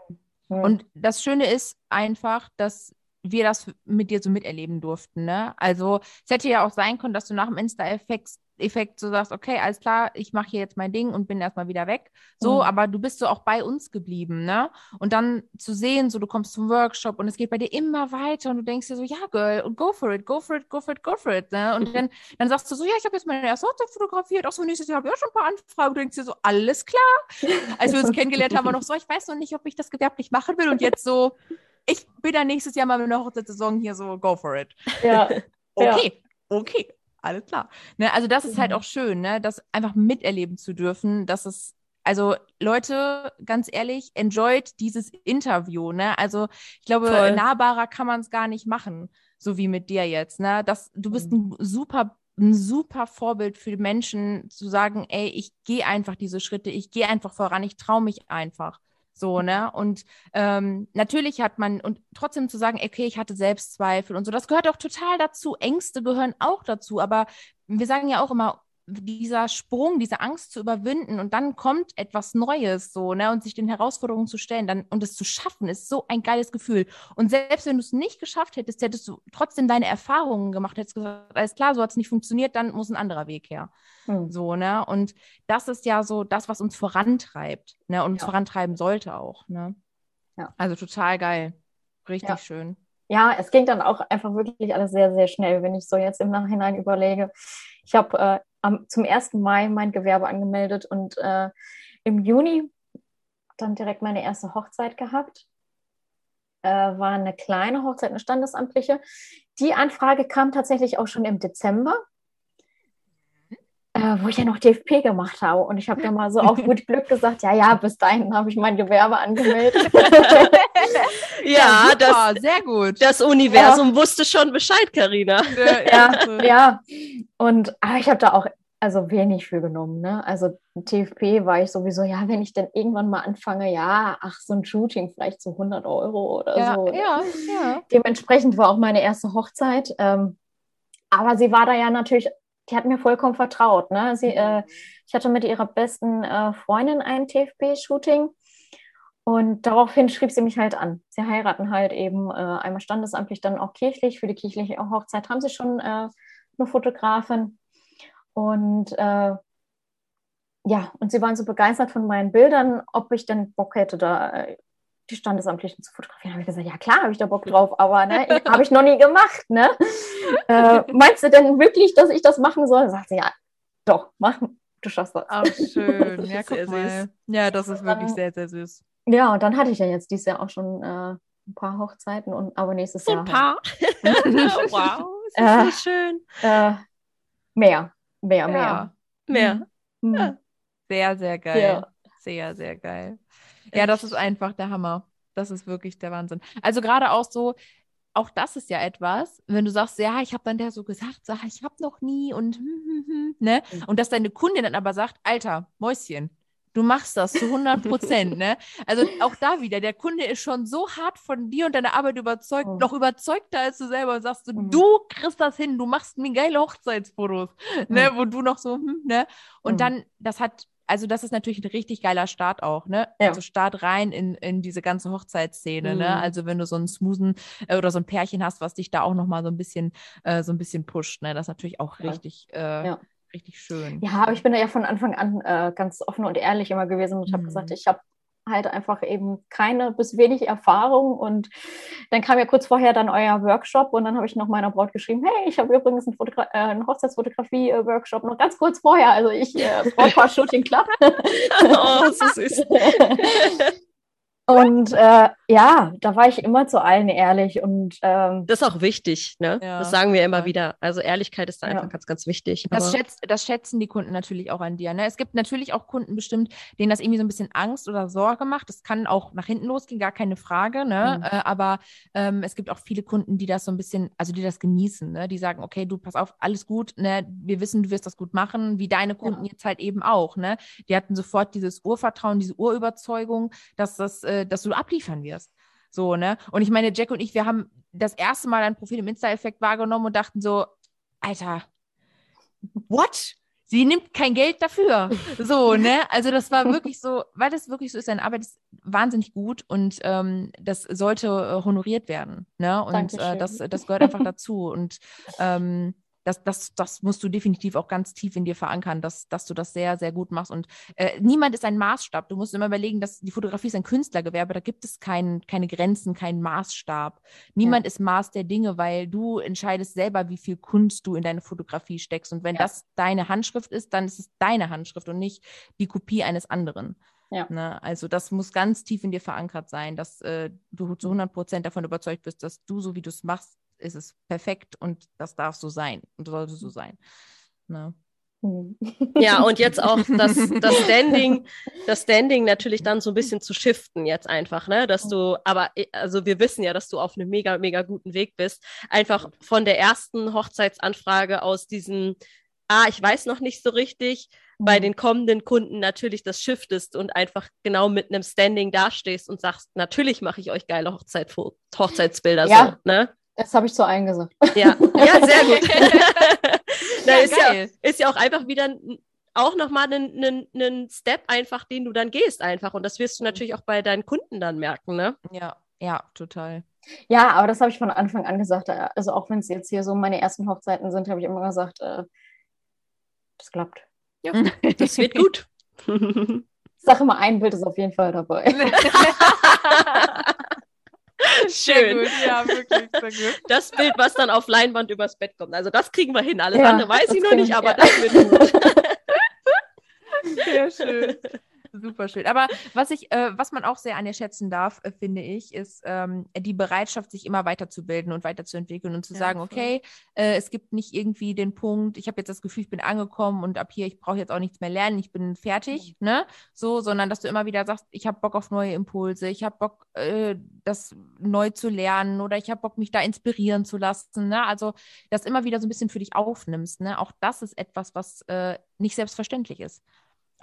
Hm. Und das Schöne ist einfach, dass wir das mit dir so miterleben durften, ne? Also es hätte ja auch sein können, dass du nach dem Insta-Effekt Effekt so sagst, okay, alles klar, ich mache hier jetzt mein Ding und bin erstmal wieder weg. So, Mhm. aber du bist so auch bei uns geblieben, ne? Und dann zu sehen, so du kommst zum Workshop und es geht bei dir immer weiter und du denkst dir so, ja, Girl, und go for it, go for it, go for it, go for it, ne? Und dann, dann sagst du so, ja, ich habe jetzt meine erste Hochzeit fotografiert, auch so nächstes Jahr habe ich auch schon ein paar Anfragen. Du denkst dir so, alles klar. Als wir uns [LAUGHS] kennengelernt haben, war noch so, ich weiß noch nicht, ob ich das gewerblich machen will und jetzt so, ich bin dann nächstes Jahr mal mit einer Hochzeitssaison hier so, go for it. ja. [LAUGHS] Ja. Okay, okay, alles klar. Ne, also das ist halt Mhm. auch schön, ne, das einfach miterleben zu dürfen, dass es, also Leute, ganz ehrlich, enjoyt dieses Interview, ne? Also ich glaube, Voll. nahbarer kann man es gar nicht machen, so wie mit dir jetzt, ne? Das, du bist ein super ein super Vorbild für die Menschen zu sagen, ey, ich gehe einfach diese Schritte, ich gehe einfach voran, ich traue mich einfach. So, ne? Und ähm, natürlich hat man, und trotzdem zu sagen, okay, ich hatte Selbstzweifel und so, das gehört auch total dazu. Ängste gehören auch dazu, aber wir sagen ja auch immer, dieser Sprung, diese Angst zu überwinden und dann kommt etwas Neues so, ne, und sich den Herausforderungen zu stellen, dann und es zu schaffen, ist so ein geiles Gefühl. Und selbst wenn du es nicht geschafft hättest, hättest du trotzdem deine Erfahrungen gemacht, hättest gesagt, alles klar, so hat es nicht funktioniert, dann muss ein anderer Weg her. Hm. So, ne? Und das ist ja so das, was uns vorantreibt, ne? Und uns Ja. vorantreiben sollte auch, ne? Ja. Also total geil. Richtig Ja. schön. Ja, es ging dann auch einfach wirklich alles sehr, sehr schnell, wenn ich so jetzt im Nachhinein überlege. Ich habe äh, am, zum 1. Mai mein Gewerbe angemeldet und äh, im Juni dann direkt meine erste Hochzeit gehabt. Äh, war eine kleine Hochzeit, eine standesamtliche. Die Anfrage kam tatsächlich auch schon im Dezember, äh, wo ich ja noch DFP gemacht habe. Und ich habe dann mal so auf [LAUGHS] gut Glück gesagt, ja, ja, bis dahin habe ich mein Gewerbe angemeldet. [LAUGHS] [LAUGHS] Ja, das, super, sehr gut. das Universum wusste schon Bescheid, Karina. [LAUGHS] Ja, ja. Und aber ich habe da auch also wenig für genommen. Ne? Also TFP war ich sowieso, ja, wenn ich dann irgendwann mal anfange, ja, ach, so ein Shooting vielleicht so 100 Euro oder ja, so. ja, ja. Dementsprechend war auch meine erste Hochzeit. Ähm, aber sie war da ja natürlich, die hat mir vollkommen vertraut. Ne? Sie, äh, ich hatte mit ihrer besten äh, Freundin ein TFP-Shooting. Und daraufhin schrieb sie mich halt an. Sie heiraten halt eben äh, einmal standesamtlich, dann auch kirchlich. Für die kirchliche Hochzeit haben sie schon äh, eine Fotografin. Und äh, ja, und sie waren so begeistert von meinen Bildern, ob ich denn Bock hätte, da äh, die Standesamtlichen zu fotografieren. Habe ich gesagt, ja klar, habe ich da Bock drauf, aber ne, [LAUGHS] habe ich noch nie gemacht. Ne? Äh, meinst du denn wirklich, dass ich das machen soll? Sagt sie, ja, doch, mach, du schaffst das. Ach, schön. [LAUGHS] Ja, Sehr guck mal. süß. Ja, das ist wirklich Dann- sehr, sehr süß. Ja, und dann hatte ich ja jetzt dieses Jahr auch schon äh, ein paar Hochzeiten und aber nächstes So Jahr ein paar. [LAUGHS] wow, ist Äh. das schön. Äh, mehr, mehr, mehr. Ja, Mehr. Hm. Ja. sehr, sehr geil. Ja. Sehr, sehr geil. Ja, das ist einfach der Hammer. Das ist wirklich der Wahnsinn. Also gerade auch so, auch das ist ja etwas, wenn du sagst, ja, ich habe dann der so gesagt, sag, ich habe noch nie und hm, hm, hm, ne? Mhm. Und dass deine Kundin dann aber sagt, Alter, Mäuschen, du machst das zu 100 [LAUGHS] Prozent, ne? Also auch da wieder, der Kunde ist schon so hart von dir und deiner Arbeit überzeugt, Mhm. noch überzeugter als du selber und sagst du, Mhm. du kriegst das hin, du machst mir geile Hochzeitsfotos, ne? Wo du noch so, hm, ne? Und Mhm. dann, das hat, also das ist natürlich ein richtig geiler Start auch, ne? Ja. Also Start rein in, in diese ganze Hochzeitsszene, ne? Mhm. Also wenn du so einen smoothen äh, oder so ein Pärchen hast, was dich da auch nochmal so ein bisschen, äh, so ein bisschen pusht, ne? Das ist natürlich auch Ja. richtig, äh, Ja. Richtig schön. Ja, aber ich bin da ja von Anfang an äh, ganz offen und ehrlich immer gewesen und habe Mhm. gesagt, ich habe halt einfach eben keine bis wenig Erfahrung und dann kam ja kurz vorher dann euer Workshop und dann habe ich noch meiner Braut geschrieben, hey, ich habe übrigens einen, Fotogra äh, einen Hochzeitsfotografie-Workshop noch ganz kurz vorher, also ich äh, Brautpaar Shooting Club. [LAUGHS] Oh, so süß. [LAUGHS] und äh, ja, da war ich immer zu allen ehrlich und ähm, Das ist auch wichtig, ne? Ja. Das sagen wir immer Ja. wieder. Also Ehrlichkeit ist da Ja. einfach ganz, ganz wichtig. Das, Aber schätzt, das schätzen die Kunden natürlich auch an dir. Ne? Es gibt natürlich auch Kunden bestimmt, denen das irgendwie so ein bisschen Angst oder Sorge macht. Das kann auch nach hinten losgehen, gar keine Frage. Ne? Mhm. Äh, aber ähm, es gibt auch viele Kunden, die das so ein bisschen, also die das genießen. Ne? Die sagen, okay, du pass auf, alles gut. Ne? Wir wissen, du wirst das gut machen, wie deine Kunden jetzt halt eben auch. Ne? Die hatten sofort dieses Urvertrauen, diese Urüberzeugung, dass, das, äh, dass du abliefern wirst. So, ne? Und ich meine, Jack und ich, wir haben das erste Mal ein Profil im Insta-Effekt wahrgenommen und dachten so, Alter, what? Sie nimmt kein Geld dafür. [LAUGHS] So, ne? Also das war wirklich so, weil das wirklich so ist, seine Arbeit ist wahnsinnig gut und ähm, das sollte äh, honoriert werden. Ne? Und äh, das, das gehört einfach dazu. Und ähm, das, das, das musst du definitiv auch ganz tief in dir verankern, dass, dass du das sehr, sehr gut machst. Und äh, niemand ist ein Maßstab. Du musst immer überlegen, dass die Fotografie ist ein Künstlergewerbe, da gibt es kein, keine Grenzen, keinen Maßstab. Niemand ja. ist Maß der Dinge, weil du entscheidest selber, wie viel Kunst du in deine Fotografie steckst. Und wenn ja. das deine Handschrift ist, dann ist es deine Handschrift und nicht die Kopie eines anderen. Ja. Ne? Also das muss ganz tief in dir verankert sein, dass äh, du zu 100 Prozent davon überzeugt bist, dass du, so wie du es machst, ist es perfekt und das darf so sein und sollte so sein. Ne? Ja, und jetzt auch das, das [LAUGHS] Standing, das Standing natürlich dann so ein bisschen zu shiften jetzt einfach, ne? Dass du, aber also wir wissen ja, dass du auf einem mega, mega guten Weg bist. Einfach von der ersten Hochzeitsanfrage aus diesem, ah, ich weiß noch nicht so richtig, bei mhm. den kommenden Kunden natürlich das shiftest und einfach genau mit einem Standing dastehst und sagst, natürlich mache ich euch geile Hochzeit Hochzeitsbilder ja. so, ne? Das habe ich zu allen gesagt. Ja, ja sehr gut. [LAUGHS] ja, [LAUGHS] ist, ja, ist, ja, auch einfach wieder auch nochmal ein, Step einfach, den du dann gehst einfach. Und das wirst du natürlich auch bei deinen Kunden dann merken, ne? Ja, ja, total. Ja, aber das habe ich von Anfang an gesagt. Also auch wenn es jetzt hier so meine ersten Hochzeiten sind, habe ich immer gesagt, äh, das klappt. Ja, das wird gut. [LAUGHS] Ich sage immer, ein Bild ist auf jeden Fall dabei. [LAUGHS] Schön. Gut, ja, wirklich, sehr gut. [LAUGHS] Das Bild, was dann auf Leinwand übers Bett kommt. Also das kriegen wir hin. Alles ja, andere weiß ich noch nicht, aber ja. das wird gut. Sehr schön. [LAUGHS] Super schön. Aber was ich, äh, was man auch sehr an ihr schätzen darf, äh, finde ich, ist ähm, die Bereitschaft, sich immer weiterzubilden und weiterzuentwickeln und zu ja, sagen, voll. okay, äh, es gibt nicht irgendwie den Punkt, ich habe jetzt das Gefühl, ich bin angekommen und ab hier, ich brauche jetzt auch nichts mehr lernen, ich bin fertig, mhm. ne? So, sondern dass du immer wieder sagst, ich habe Bock auf neue Impulse, ich habe Bock, äh, das neu zu lernen oder ich habe Bock, mich da inspirieren zu lassen, ne? Also, das immer wieder so ein bisschen für dich aufnimmst, ne? Auch das ist etwas, was äh, nicht selbstverständlich ist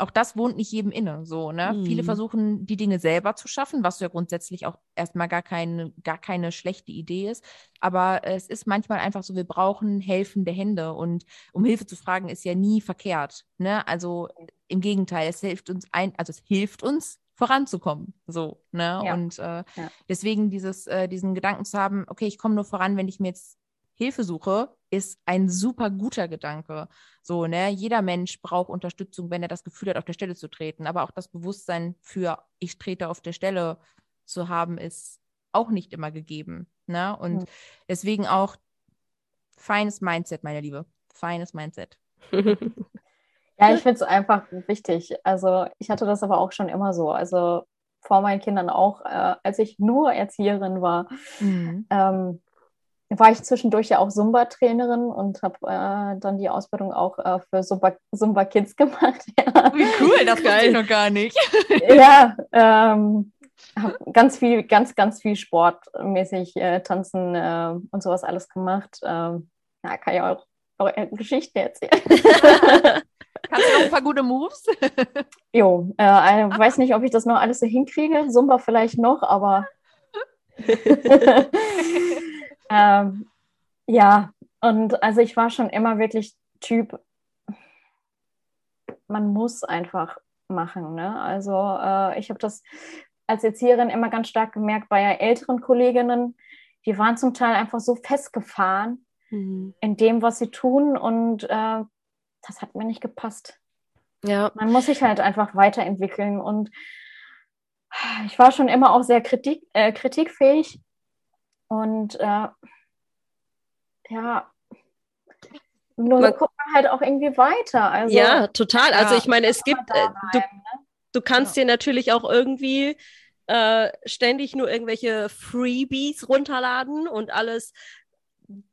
auch das wohnt nicht jedem inne. So, ne? Mhm. Viele versuchen, die Dinge selber zu schaffen, was ja grundsätzlich auch erstmal gar keine, gar keine schlechte Idee ist. Aber es ist manchmal einfach so, wir brauchen helfende Hände. Und um Hilfe zu fragen, ist ja nie verkehrt. Ne? Also im Gegenteil, es hilft uns ein, also es hilft uns, voranzukommen. So, ne? Ja. Und äh, ja. deswegen dieses, äh, diesen Gedanken zu haben, okay, ich komme nur voran, wenn ich mir jetzt Hilfe suche, ist ein super guter Gedanke. So, ne? Jeder Mensch braucht Unterstützung, wenn er das Gefühl hat, auf der Stelle zu treten. Aber auch das Bewusstsein für ich trete auf der Stelle zu haben, ist auch nicht immer gegeben. Ne? Und mhm. deswegen auch feines Mindset, meine Liebe. Feines Mindset. [LAUGHS] ja, ich finde es einfach wichtig. Also ich hatte das aber auch schon immer so. Also vor meinen Kindern auch, äh, als ich nur Erzieherin war. Mhm. Ähm, war ich zwischendurch ja auch Zumba-Trainerin und habe äh, dann die Ausbildung auch äh, für Zumba, Zumba Kids [LAUGHS] gemacht. Ja. Wie cool, das weiß ich noch gar nicht. [LAUGHS] ja, ähm, habe ganz viel, ganz, ganz viel sportmäßig äh, Tanzen äh, und sowas alles gemacht. Ähm, ja, kann ich auch eure Geschichten erzählen. [LAUGHS] Kannst du noch ein paar gute Moves? jo, äh, ich weiß nicht, ob ich das noch alles so hinkriege. Zumba vielleicht noch, aber ähm, ja, und also ich war schon immer wirklich Typ, man muss einfach machen. Ne? Also äh, ich habe das als Erzieherin immer ganz stark gemerkt bei älteren Kolleginnen, die waren zum Teil einfach so festgefahren mhm. in dem, was sie tun und äh, das hat mir nicht gepasst. Ja. Man muss sich halt einfach weiterentwickeln und ich war schon immer auch sehr kritik, äh, kritikfähig und äh, ja, nur man, guckt man halt auch irgendwie weiter. Also, ja, total. Also ich meine, es gibt, äh, du, ne? du kannst ja. dir natürlich auch irgendwie äh, ständig nur irgendwelche Freebies runterladen und alles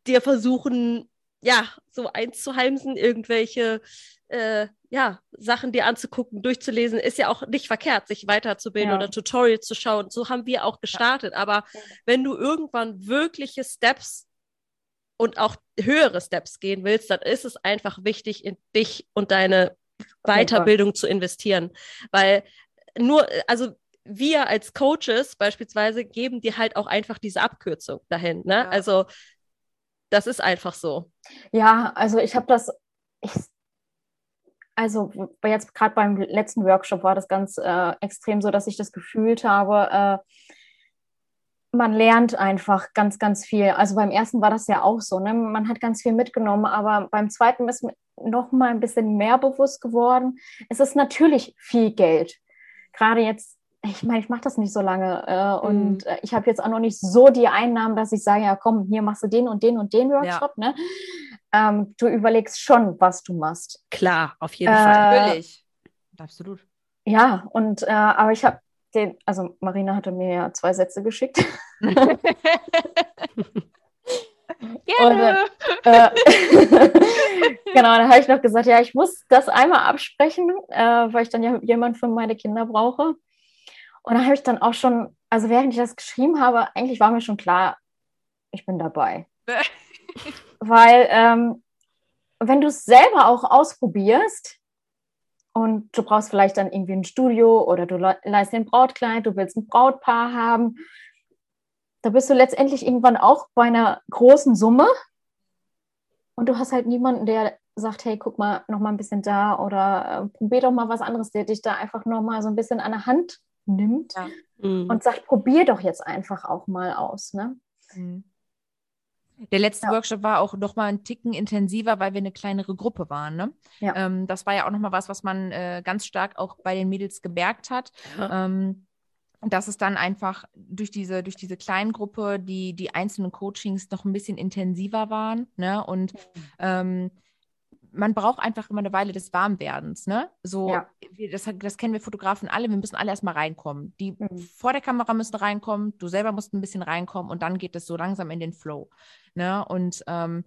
dir versuchen, ja, so einzuheimsen, irgendwelche äh, ja, Sachen dir anzugucken, durchzulesen, ist ja auch nicht verkehrt, sich weiterzubilden ja. oder Tutorials zu schauen. So haben wir auch gestartet. Aber wenn du irgendwann wirkliche Steps und auch höhere Steps gehen willst, dann ist es einfach wichtig, in dich und deine Weiterbildung zu investieren. Weil nur, also wir als Coaches beispielsweise geben dir halt auch einfach diese Abkürzung dahin. Ne? Ja. Also das ist einfach so. Ja, also ich habe das, ich, also jetzt gerade beim letzten Workshop war das ganz äh, extrem so, dass ich das gefühlt habe, äh, man lernt einfach ganz, ganz viel. Also beim ersten war das ja auch so, ne? Man hat ganz viel mitgenommen, aber beim zweiten ist noch mal ein bisschen mehr bewusst geworden. Es ist natürlich viel Geld. Gerade jetzt, ich meine, ich mache das nicht so lange äh, und äh, ich habe jetzt auch noch nicht so die Einnahmen, dass ich sage, ja komm, hier machst du den und den und den Workshop. Ne? Ähm, du überlegst schon, was du machst. Klar, auf jeden Äh, Fall. Natürlich. Absolut. Ja, und äh, aber ich habe den, also Marina hatte mir ja zwei Sätze geschickt. [LAUGHS] Gerne. Äh, [LAUGHS] genau, da habe ich noch gesagt, ja, ich muss das einmal absprechen, äh, weil ich dann ja jemand für meine Kinder brauche. Und da habe ich dann auch schon, also während ich das geschrieben habe, eigentlich war mir schon klar, ich bin dabei. [LAUGHS] weil ähm, wenn du es selber auch ausprobierst und du brauchst vielleicht dann irgendwie ein Studio oder du le- leist den Brautkleid, du willst ein Brautpaar haben, da bist du letztendlich irgendwann auch bei einer großen Summe und du hast halt niemanden, der sagt, hey, guck mal noch mal ein bisschen da oder äh, probier doch mal was anderes, der dich da einfach noch mal so ein bisschen an der Hand nimmt Ja. Mhm. und sagt, probier doch jetzt einfach auch mal aus, ne? Mhm. Der letzte Ja. Workshop war auch noch mal ein Ticken intensiver, weil wir eine kleinere Gruppe waren. Ne? Ja. Ähm, das war ja auch noch mal was, was man äh, ganz stark auch bei den Mädels gemerkt hat. Ja. Ähm, dass es dann einfach durch diese, durch diese Kleingruppe die, die einzelnen Coachings noch ein bisschen intensiver waren. Ne? Und ähm, man braucht einfach immer eine Weile des Warmwerdens. Ne? So, Ja. das, das kennen wir Fotografen alle, wir müssen alle erstmal reinkommen. Die Mhm. vor der Kamera müssen reinkommen, du selber musst ein bisschen reinkommen und dann geht es so langsam in den Flow. Ne? Und ähm,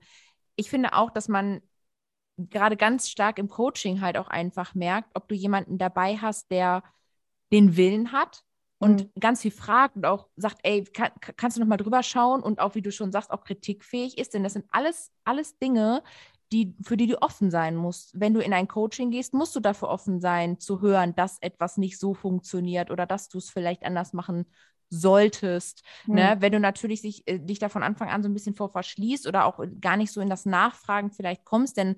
ich finde auch, dass man gerade ganz stark im Coaching halt auch einfach merkt, ob du jemanden dabei hast, der den Willen hat und Mhm. ganz viel fragt und auch sagt, ey, kann, ka- kannst du noch mal drüber schauen und auch, wie du schon sagst, auch kritikfähig ist, denn das sind alles, alles Dinge, die, für die du offen sein musst. Wenn du in ein Coaching gehst, musst du dafür offen sein, zu hören, dass etwas nicht so funktioniert oder dass du es vielleicht anders machen solltest. Mhm. Ne? Wenn du natürlich sich, äh, dich da von Anfang an so ein bisschen vor verschließt oder auch gar nicht so in das Nachfragen vielleicht kommst, denn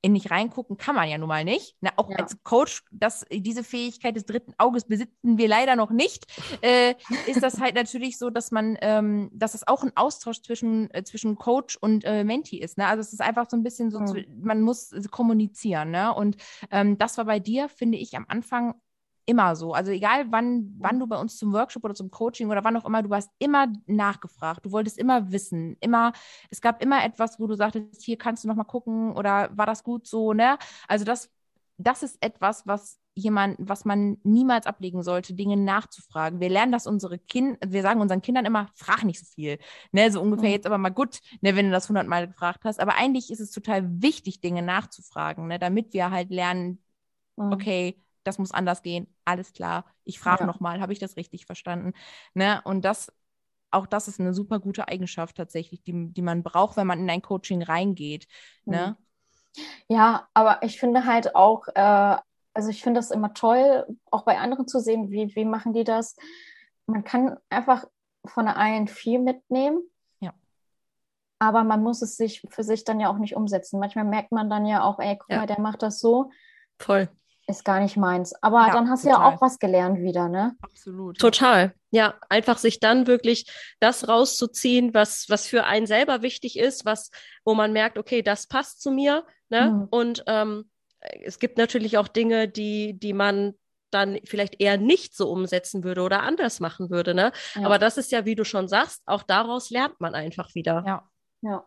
in nicht reingucken kann man ja nun mal nicht. Ne? Auch Ja. als Coach, das, diese Fähigkeit des dritten Auges besitzen wir leider noch nicht, äh, ist das halt natürlich so, dass man, ähm, dass es auch ein Austausch zwischen, äh, zwischen Coach und äh, Mentee ist. Ne? Also es ist einfach so ein bisschen so, Mhm. zu, man muss kommunizieren. Ne? Und ähm, das war bei dir, finde ich, am Anfang immer so. Also egal, wann, wann du bei uns zum Workshop oder zum Coaching oder wann auch immer, du hast immer nachgefragt. Du wolltest immer wissen. Immer, es gab immer etwas, wo du sagtest, hier kannst du noch mal gucken oder war das gut so, ne? Also das, das ist etwas, was jemand, was man niemals ablegen sollte, Dinge nachzufragen. Wir lernen das unsere Kinder, wir sagen unseren Kindern immer, frag nicht so viel. Ne, so ungefähr Mhm. jetzt aber mal gut, ne, wenn du das hundertmal gefragt hast. Aber eigentlich ist es total wichtig, Dinge nachzufragen, ne, damit wir halt lernen, Mhm. okay, das muss anders gehen, alles klar. Ich frage Ja. nochmal, habe ich das richtig verstanden? Ne? Und das, auch das ist eine super gute Eigenschaft tatsächlich, die, die man braucht, wenn man in ein Coaching reingeht. Ne? Ja, aber ich finde halt auch, äh, also ich finde das immer toll, auch bei anderen zu sehen, wie, wie machen die das. Man kann einfach von der einen viel mitnehmen. Ja. Aber man muss es sich für sich dann ja auch nicht umsetzen. Manchmal merkt man dann ja auch, ey, guck Ja. mal, der macht das so, Voll. Ist gar nicht meins. Aber Ja, dann hast du ja total. auch was gelernt wieder, ne? Absolut. Total. Ja, einfach sich dann wirklich das rauszuziehen, was, was für einen selber wichtig ist, was, wo man merkt, okay, das passt zu mir. Ne? Mhm. Und ähm, es gibt natürlich auch Dinge, die, die man dann vielleicht eher nicht so umsetzen würde oder anders machen würde. Ne? Ja. Aber das ist ja, wie du schon sagst, auch daraus lernt man einfach wieder. Ja. Ja.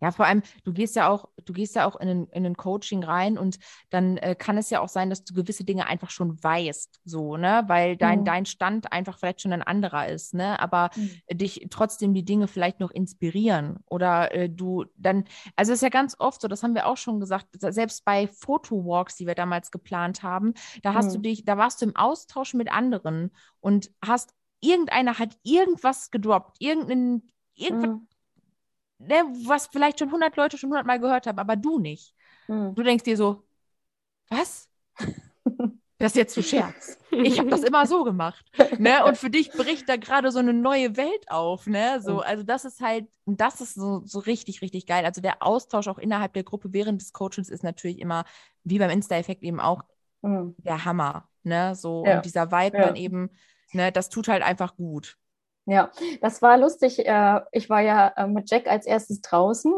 Ja, vor allem, du gehst ja auch, du gehst ja auch in ein, in ein Coaching rein und dann äh, kann es ja auch sein, dass du gewisse Dinge einfach schon weißt, so, ne? Weil dein, Mhm. dein Stand einfach vielleicht schon ein anderer ist, ne? Aber Mhm. dich trotzdem die Dinge vielleicht noch inspirieren oder äh, du dann, also es ist ja ganz oft so, das haben wir auch schon gesagt, selbst bei Fotowalks, die wir damals geplant haben, da hast du Mhm. dich, da warst du im Austausch mit anderen und hast, irgendeiner hat irgendwas gedroppt, irgendein, irgendwas Mhm. Ne, was vielleicht schon 100 Leute schon 100 Mal gehört haben, aber du nicht. Mhm. Du denkst dir so, was? Das ist jetzt ein Scherz. Ich habe das immer so gemacht. Ne? Und für dich bricht da gerade so eine neue Welt auf. Ne? So, also das ist halt, das ist so, so richtig, richtig geil. Also der Austausch auch innerhalb der Gruppe während des Coachings ist natürlich immer, wie beim Insta-Effekt eben auch, mhm. der Hammer. Ne? So, ja. und dieser Vibe ja. dann eben, ne, das tut halt einfach gut. Ja, das war lustig. Äh, ich war ja äh, mit Jack als erstes draußen.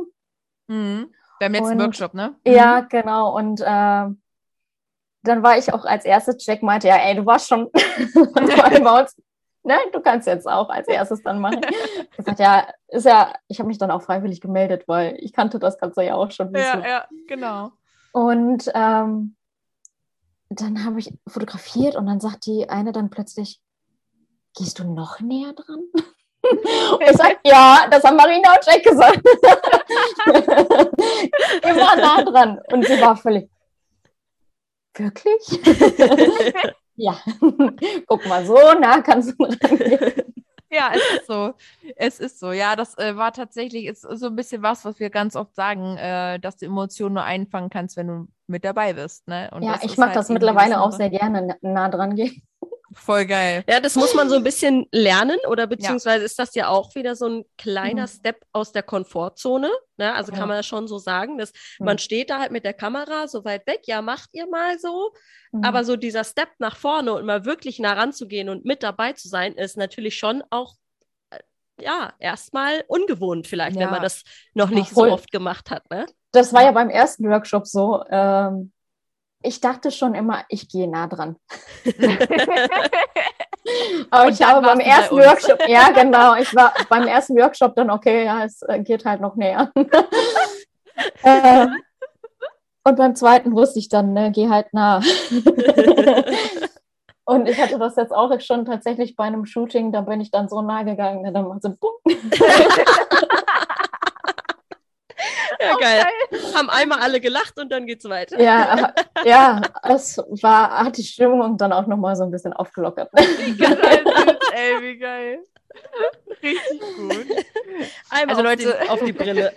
Mhm. Beim letzten und, Workshop, ne? Ja, mhm. genau. Und äh, dann war ich auch als erstes, Jack meinte, ja, ey, du warst schon bei uns. Ne, du kannst jetzt auch als erstes dann machen. [LAUGHS] Ich gesagt, ja, ist ja, ich habe mich dann auch freiwillig gemeldet, weil ich kannte das Ganze ja auch schon. Ja, so. ja, genau. Und ähm, dann habe ich fotografiert und dann sagt die eine dann plötzlich, gehst du noch näher dran? [LAUGHS] Und ich sage, ja, das haben Marina und Jack gesagt. [LAUGHS] Immer nah dran. Und sie war völlig, Wirklich? [LAUGHS] ja. Guck mal, so nah kannst du rangehen. Ja, es ist so. Es ist so. Ja, das äh, war tatsächlich ist so ein bisschen was, was wir ganz oft sagen, äh, dass du Emotionen nur einfangen kannst, wenn du mit dabei bist. Ne? Und ja, ich mache halt das mittlerweile auch sehr gerne nah dran gehen. Voll geil. Ja, das muss man so ein bisschen lernen oder beziehungsweise ja. ist das ja auch wieder so ein kleiner mhm. Step aus der Komfortzone. Ne? Also ja. kann man ja schon so sagen, dass mhm. man steht da halt mit der Kamera so weit weg, ja, macht ihr mal so. Mhm. Aber so dieser Step nach vorne und mal wirklich nah ranzugehen und mit dabei zu sein, ist natürlich schon auch äh, ja, erstmal ungewohnt vielleicht, ja. wenn man das noch nicht so oft gemacht hat. Ne? Das war ja beim ersten Workshop so. Ähm, ich dachte schon immer, ich gehe nah dran. [LAUGHS] Aber ich habe beim ersten Workshop, ja genau, ich war beim ersten Workshop dann, okay, ja, es äh, geht halt noch näher. [LAUGHS] äh, und beim zweiten wusste ich dann, ne, geh halt nah. [LAUGHS] und ich hatte das jetzt auch schon tatsächlich bei einem Shooting, da bin ich dann so nah gegangen, dann war so, bumm. Ja, geil. geil. Haben einmal alle gelacht und dann geht's weiter. Ja, [LAUGHS] ja, es war, hat die Stimmung dann auch nochmal so ein bisschen aufgelockert. Wie geil, [LAUGHS] ey, wie geil. Richtig gut. Einmal also Leute, auf die, auf die Brille.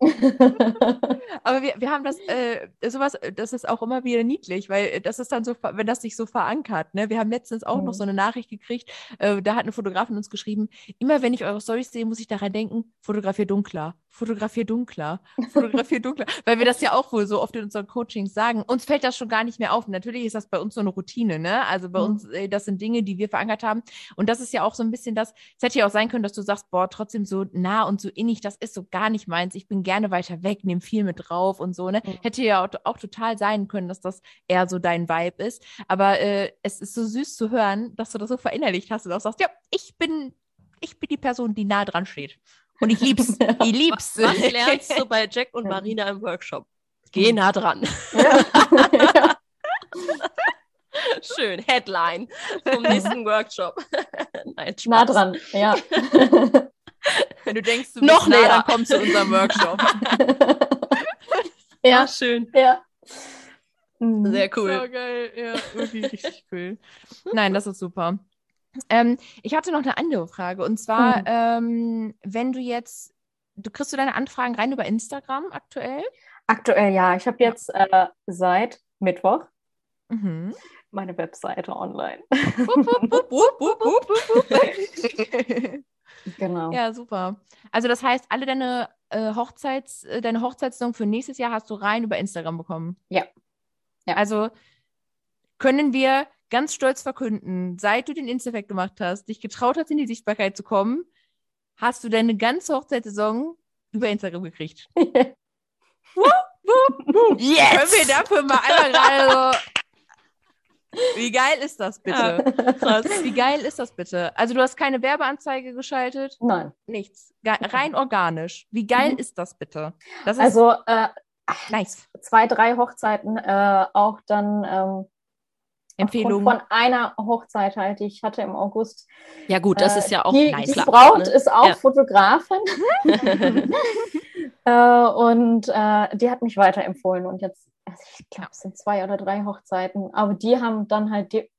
[LAUGHS] Aber wir, wir haben das, äh, sowas, das ist auch immer wieder niedlich, weil das ist dann so, wenn das sich so verankert. Ne? Wir haben letztens auch mhm. noch so eine Nachricht gekriegt, äh, da hat eine Fotografin uns geschrieben, immer wenn ich eure Storys sehe, muss ich daran denken, fotografier dunkler, fotografier dunkler, fotografier dunkler, weil wir das ja auch wohl so oft in unseren Coachings sagen. Uns fällt das schon gar nicht mehr auf. Natürlich ist das bei uns so eine Routine, ne? Also bei mhm. uns, äh, das sind Dinge, die wir verankert haben. Und das ist ja auch so ein bisschen das, es hätte ja auch sein können, dass du sagst, boah, trotzdem so nah und so innig, das ist so gar nicht meins. Ich bin gerne weiter weg, nehme viel mit drauf und so, ne? Mhm. Hätte ja auch, auch, total sein können, dass das eher so dein Vibe ist. Aber äh, es ist so süß zu hören, dass du das so verinnerlicht hast und auch sagst, ja, ich bin, ich bin die Person, die nah dran steht. Und ich lieb's. [LAUGHS] Ich lieb's. Was, lernst du bei Jack und Marina im Workshop? Geh nah dran. Ja. [LAUGHS] Schön, Headline vom nächsten Workshop. [LAUGHS] Nein, nah dran, ja. Wenn du denkst, du bist noch näher, dann kommst du zu unserem Workshop. ja, ah, schön. Ja. Sehr cool. So geil, ja, wirklich richtig cool. Nein, das ist super. Ähm, ich hatte noch eine andere Frage und zwar, mhm. ähm, wenn du jetzt, du kriegst du deine Anfragen rein über Instagram aktuell? Aktuell ja. Ich habe jetzt äh, seit Mittwoch mhm. meine Webseite online. [LAUGHS] genau. Ja, super. Also das heißt, alle deine äh, Hochzeits, äh, deine Hochzeitssong für nächstes Jahr hast du rein über Instagram bekommen. Ja. ja. Also können wir ganz stolz verkünden, seit du den Instafekt gemacht hast, dich getraut hast, in die Sichtbarkeit zu kommen, hast du deine ganze Hochzeitssaison über Instagram gekriegt. [LAUGHS] yes! Können wir dafür mal einmal gerade so. [LAUGHS] Wie geil ist das bitte? Ja, krass. Wie geil ist das bitte? Also du hast keine Werbeanzeige geschaltet? Nein. Nichts. Ge rein organisch. Wie geil mhm. ist das bitte? Das also äh, nice. zwei, drei Hochzeiten äh, auch dann ähm, Empfehlung. Von einer Hochzeit halt, die ich hatte im August. Ja, gut, das äh, ist ja auch die, nice. Die Braut ne? ist auch ja. Fotografin. [LAUGHS] äh, und äh, die hat mich weiterempfohlen. Und jetzt, also ich glaube, es sind zwei oder drei Hochzeiten. Aber die haben dann halt die,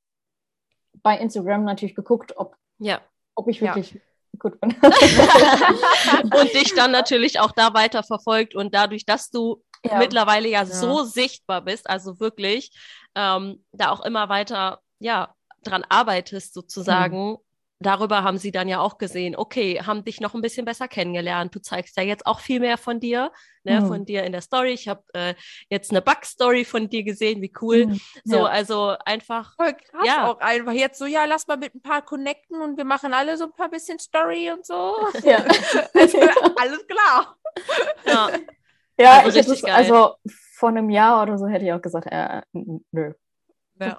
bei Instagram natürlich geguckt, ob, ja. ob ich wirklich ja gut bin. [LAUGHS] [LAUGHS] und dich dann natürlich auch da weiter verfolgt und dadurch, dass du ja. mittlerweile ja, ja, so sichtbar bist, also wirklich ähm, da auch immer weiter ja dran arbeitest sozusagen. Mhm. Darüber haben sie dann ja auch gesehen, okay, haben dich noch ein bisschen besser kennengelernt. Du zeigst ja jetzt auch viel mehr von dir, ne, mhm. von dir in der Story. Ich habe äh, jetzt eine Bug-Story von dir gesehen, wie cool. Mhm. So, also einfach. Voll krass ja. auch einfach. Jetzt so, ja, lass mal mit ein paar connecten und wir machen alle so ein paar bisschen Story und so. Ja. [LAUGHS] alles klar. [LAUGHS] Ja. Also, ich hätte also vor einem Jahr oder so hätte ich auch gesagt, äh, nö. Ja.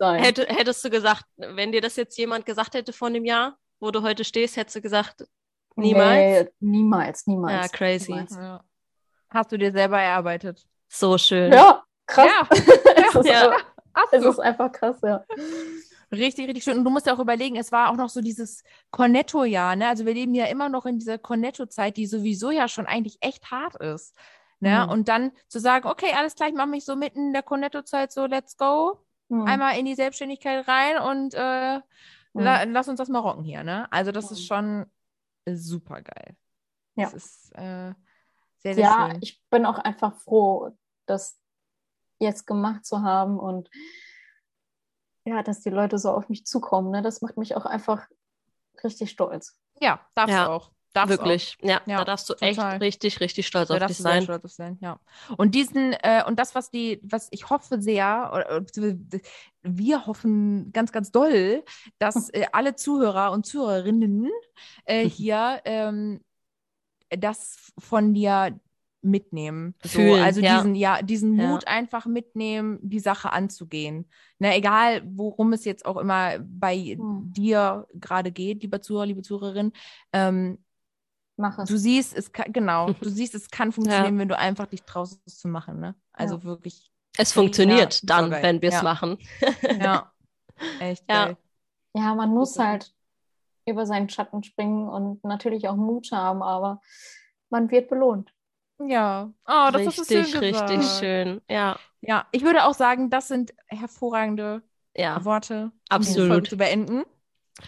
Hätte, hättest du gesagt, wenn dir das jetzt jemand gesagt hätte vor einem Jahr, wo du heute stehst, hättest du gesagt, niemals? Nee, niemals, niemals. Ja, crazy. Niemals. Ja. Hast du dir selber erarbeitet. So schön. Ja, krass. Ja. [LAUGHS] es, ist es ist einfach krass, ja. Richtig, richtig schön. Und du musst ja auch überlegen, es war auch noch so dieses Cornetto-Jahr, ne? Also wir leben ja immer noch in dieser Cornetto-Zeit, die sowieso ja schon eigentlich echt hart ist. Ne? Mhm. Und dann zu sagen, okay, alles klar, ich mache mich so mitten in der Cornetto-Zeit so, let's go. Mhm. Einmal in die Selbstständigkeit rein und äh, mhm. la lass uns das mal rocken hier, ne? Also das ist schon super geil. Ja. Das ist äh, sehr, sehr ja, schön. ich bin auch einfach froh, das jetzt gemacht zu haben und ja, dass die Leute so auf mich zukommen. Ne? Das macht mich auch einfach richtig stolz. Ja, darfst ja. du auch. Darfst Wirklich, ja, ja, da darfst du total. echt richtig, richtig stolz da auf dich sein. Stolz auf sein. Ja. Und diesen äh, und das, was die, was ich hoffe sehr, oder, wir hoffen ganz, ganz doll, dass [LAUGHS] äh, alle Zuhörer und Zuhörerinnen äh, [LAUGHS] hier ähm, das von dir mitnehmen. Fühlen, so, also ja. diesen, ja, diesen Mut ja. einfach mitnehmen, die Sache anzugehen. Ne, egal, worum es jetzt auch immer bei hm. dir gerade geht, lieber Zuhörer, liebe Zuhörerin. Ähm, Mach es. Du siehst, es kann, genau, [LAUGHS] du siehst, es kann funktionieren, ja. wenn du einfach dich traust, es zu machen. Ne? Also wirklich. Es funktioniert dann, wenn wir es machen. ja. [LAUGHS] Echt geil. Ja, man muss halt über seinen Schatten springen und natürlich auch Mut haben, aber man wird belohnt. Ja, oh, das richtig, ist schön richtig schön. Ja. Ja, ich würde auch sagen, das sind hervorragende ja. Worte, absolut um zu beenden.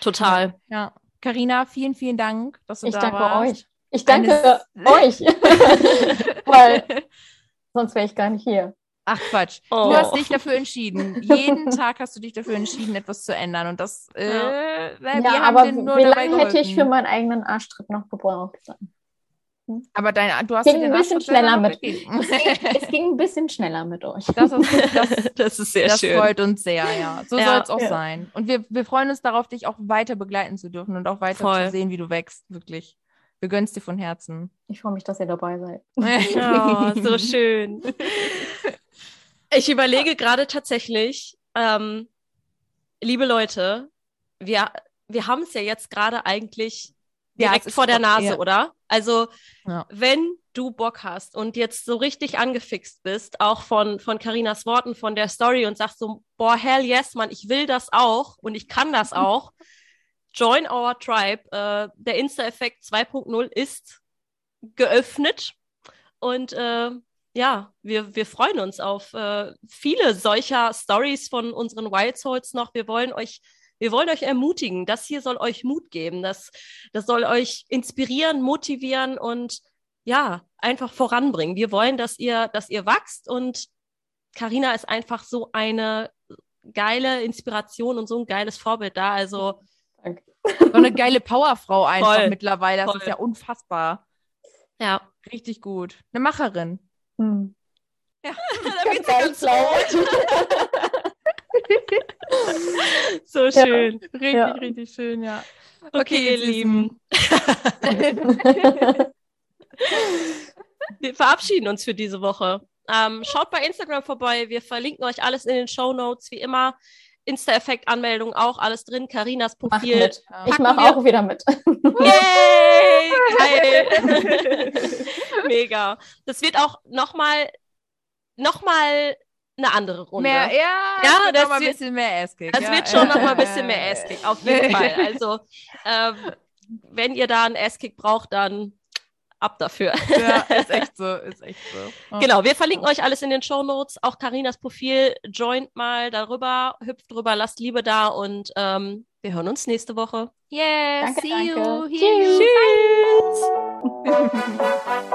Total. Ja. Carina, vielen, vielen Dank, dass du ich da danke warst. Euch. Ich danke [LAUGHS] euch. [LAUGHS] Weil sonst wäre ich gar nicht hier. Ach Quatsch. Oh. Du hast dich dafür entschieden. Jeden [LAUGHS] Tag hast du dich dafür entschieden, etwas zu ändern. Und das, äh, ja, wir ja aber wie lange hätte ich für meinen eigenen Arschtritt noch gebraucht? Aber dein, du hast ging ein bisschen schneller mit. Es ging, es [LAUGHS] ging, ein bisschen schneller mit euch. Das ist, das, [LAUGHS] das ist sehr das schön. Das freut uns sehr, ja. So ja, soll es auch ja. sein. Und wir, wir freuen uns darauf, dich auch weiter begleiten zu dürfen und auch weiter Voll. zu sehen, wie du wächst, wirklich. Wir gönnen es dir von Herzen. Ich freue mich, dass ihr dabei seid. [LAUGHS] oh, so schön. Ich überlege gerade tatsächlich, ähm, liebe Leute, wir, wir haben es ja jetzt gerade eigentlich direkt ja, vor der Nase, ja. oder? Also, ja. wenn du Bock hast und jetzt so richtig angefixt bist, auch von von Karinas Worten, von der Story und sagst so, boah, hell yes, Mann, ich will das auch und ich kann das auch. [LAUGHS] Join our tribe. Äh, der Insta-Effekt 2.0 ist geöffnet und äh, ja, wir, wir freuen uns auf äh, viele solcher Stories von unseren Wild Souls noch. Wir wollen euch wir wollen euch ermutigen. Das hier soll euch Mut geben. Das, das soll euch inspirieren, motivieren und ja, einfach voranbringen. Wir wollen, dass ihr, dass ihr wachst und Karina ist einfach so eine geile Inspiration und so ein geiles Vorbild da. Also so eine geile Powerfrau [LAUGHS] einfach voll, mittlerweile. Das voll. ist ja unfassbar. Ja. Richtig gut. Eine Macherin. Hm. Ja, [LAUGHS] da wird sie ganz laut. [LAUGHS] [LAUGHS] so schön. Ja. Richtig, ja. richtig schön, ja. Okay, okay ihr Lieben. [LAUGHS] wir verabschieden uns für diese Woche. Ähm, schaut bei Instagram vorbei. Wir verlinken euch alles in den Show Notes, wie immer. Insta-Effekt-Anmeldung auch, alles drin. Karinas Profil. Mach ich mache auch wieder mit. Yay! Geil! [LAUGHS] Mega. Das wird auch nochmal noch mal eine andere Runde. Mehr, ja, ja das wird ein bisschen mehr Asskick. Das ja, wird schon ja. noch mal ein bisschen mehr Asskick, auf jeden Fall. [LAUGHS] Also, ähm, wenn ihr da einen Asskick braucht, dann ab dafür. Ja, [LAUGHS] ist echt so, ist echt so. Oh. Genau, wir verlinken euch alles in den Show Notes, auch Karinas Profil. Joint mal darüber, hüpft drüber, lasst Liebe da und ähm, wir hören uns nächste Woche. Yes, danke, see danke. you. Tschüss. Tschüss. [LAUGHS]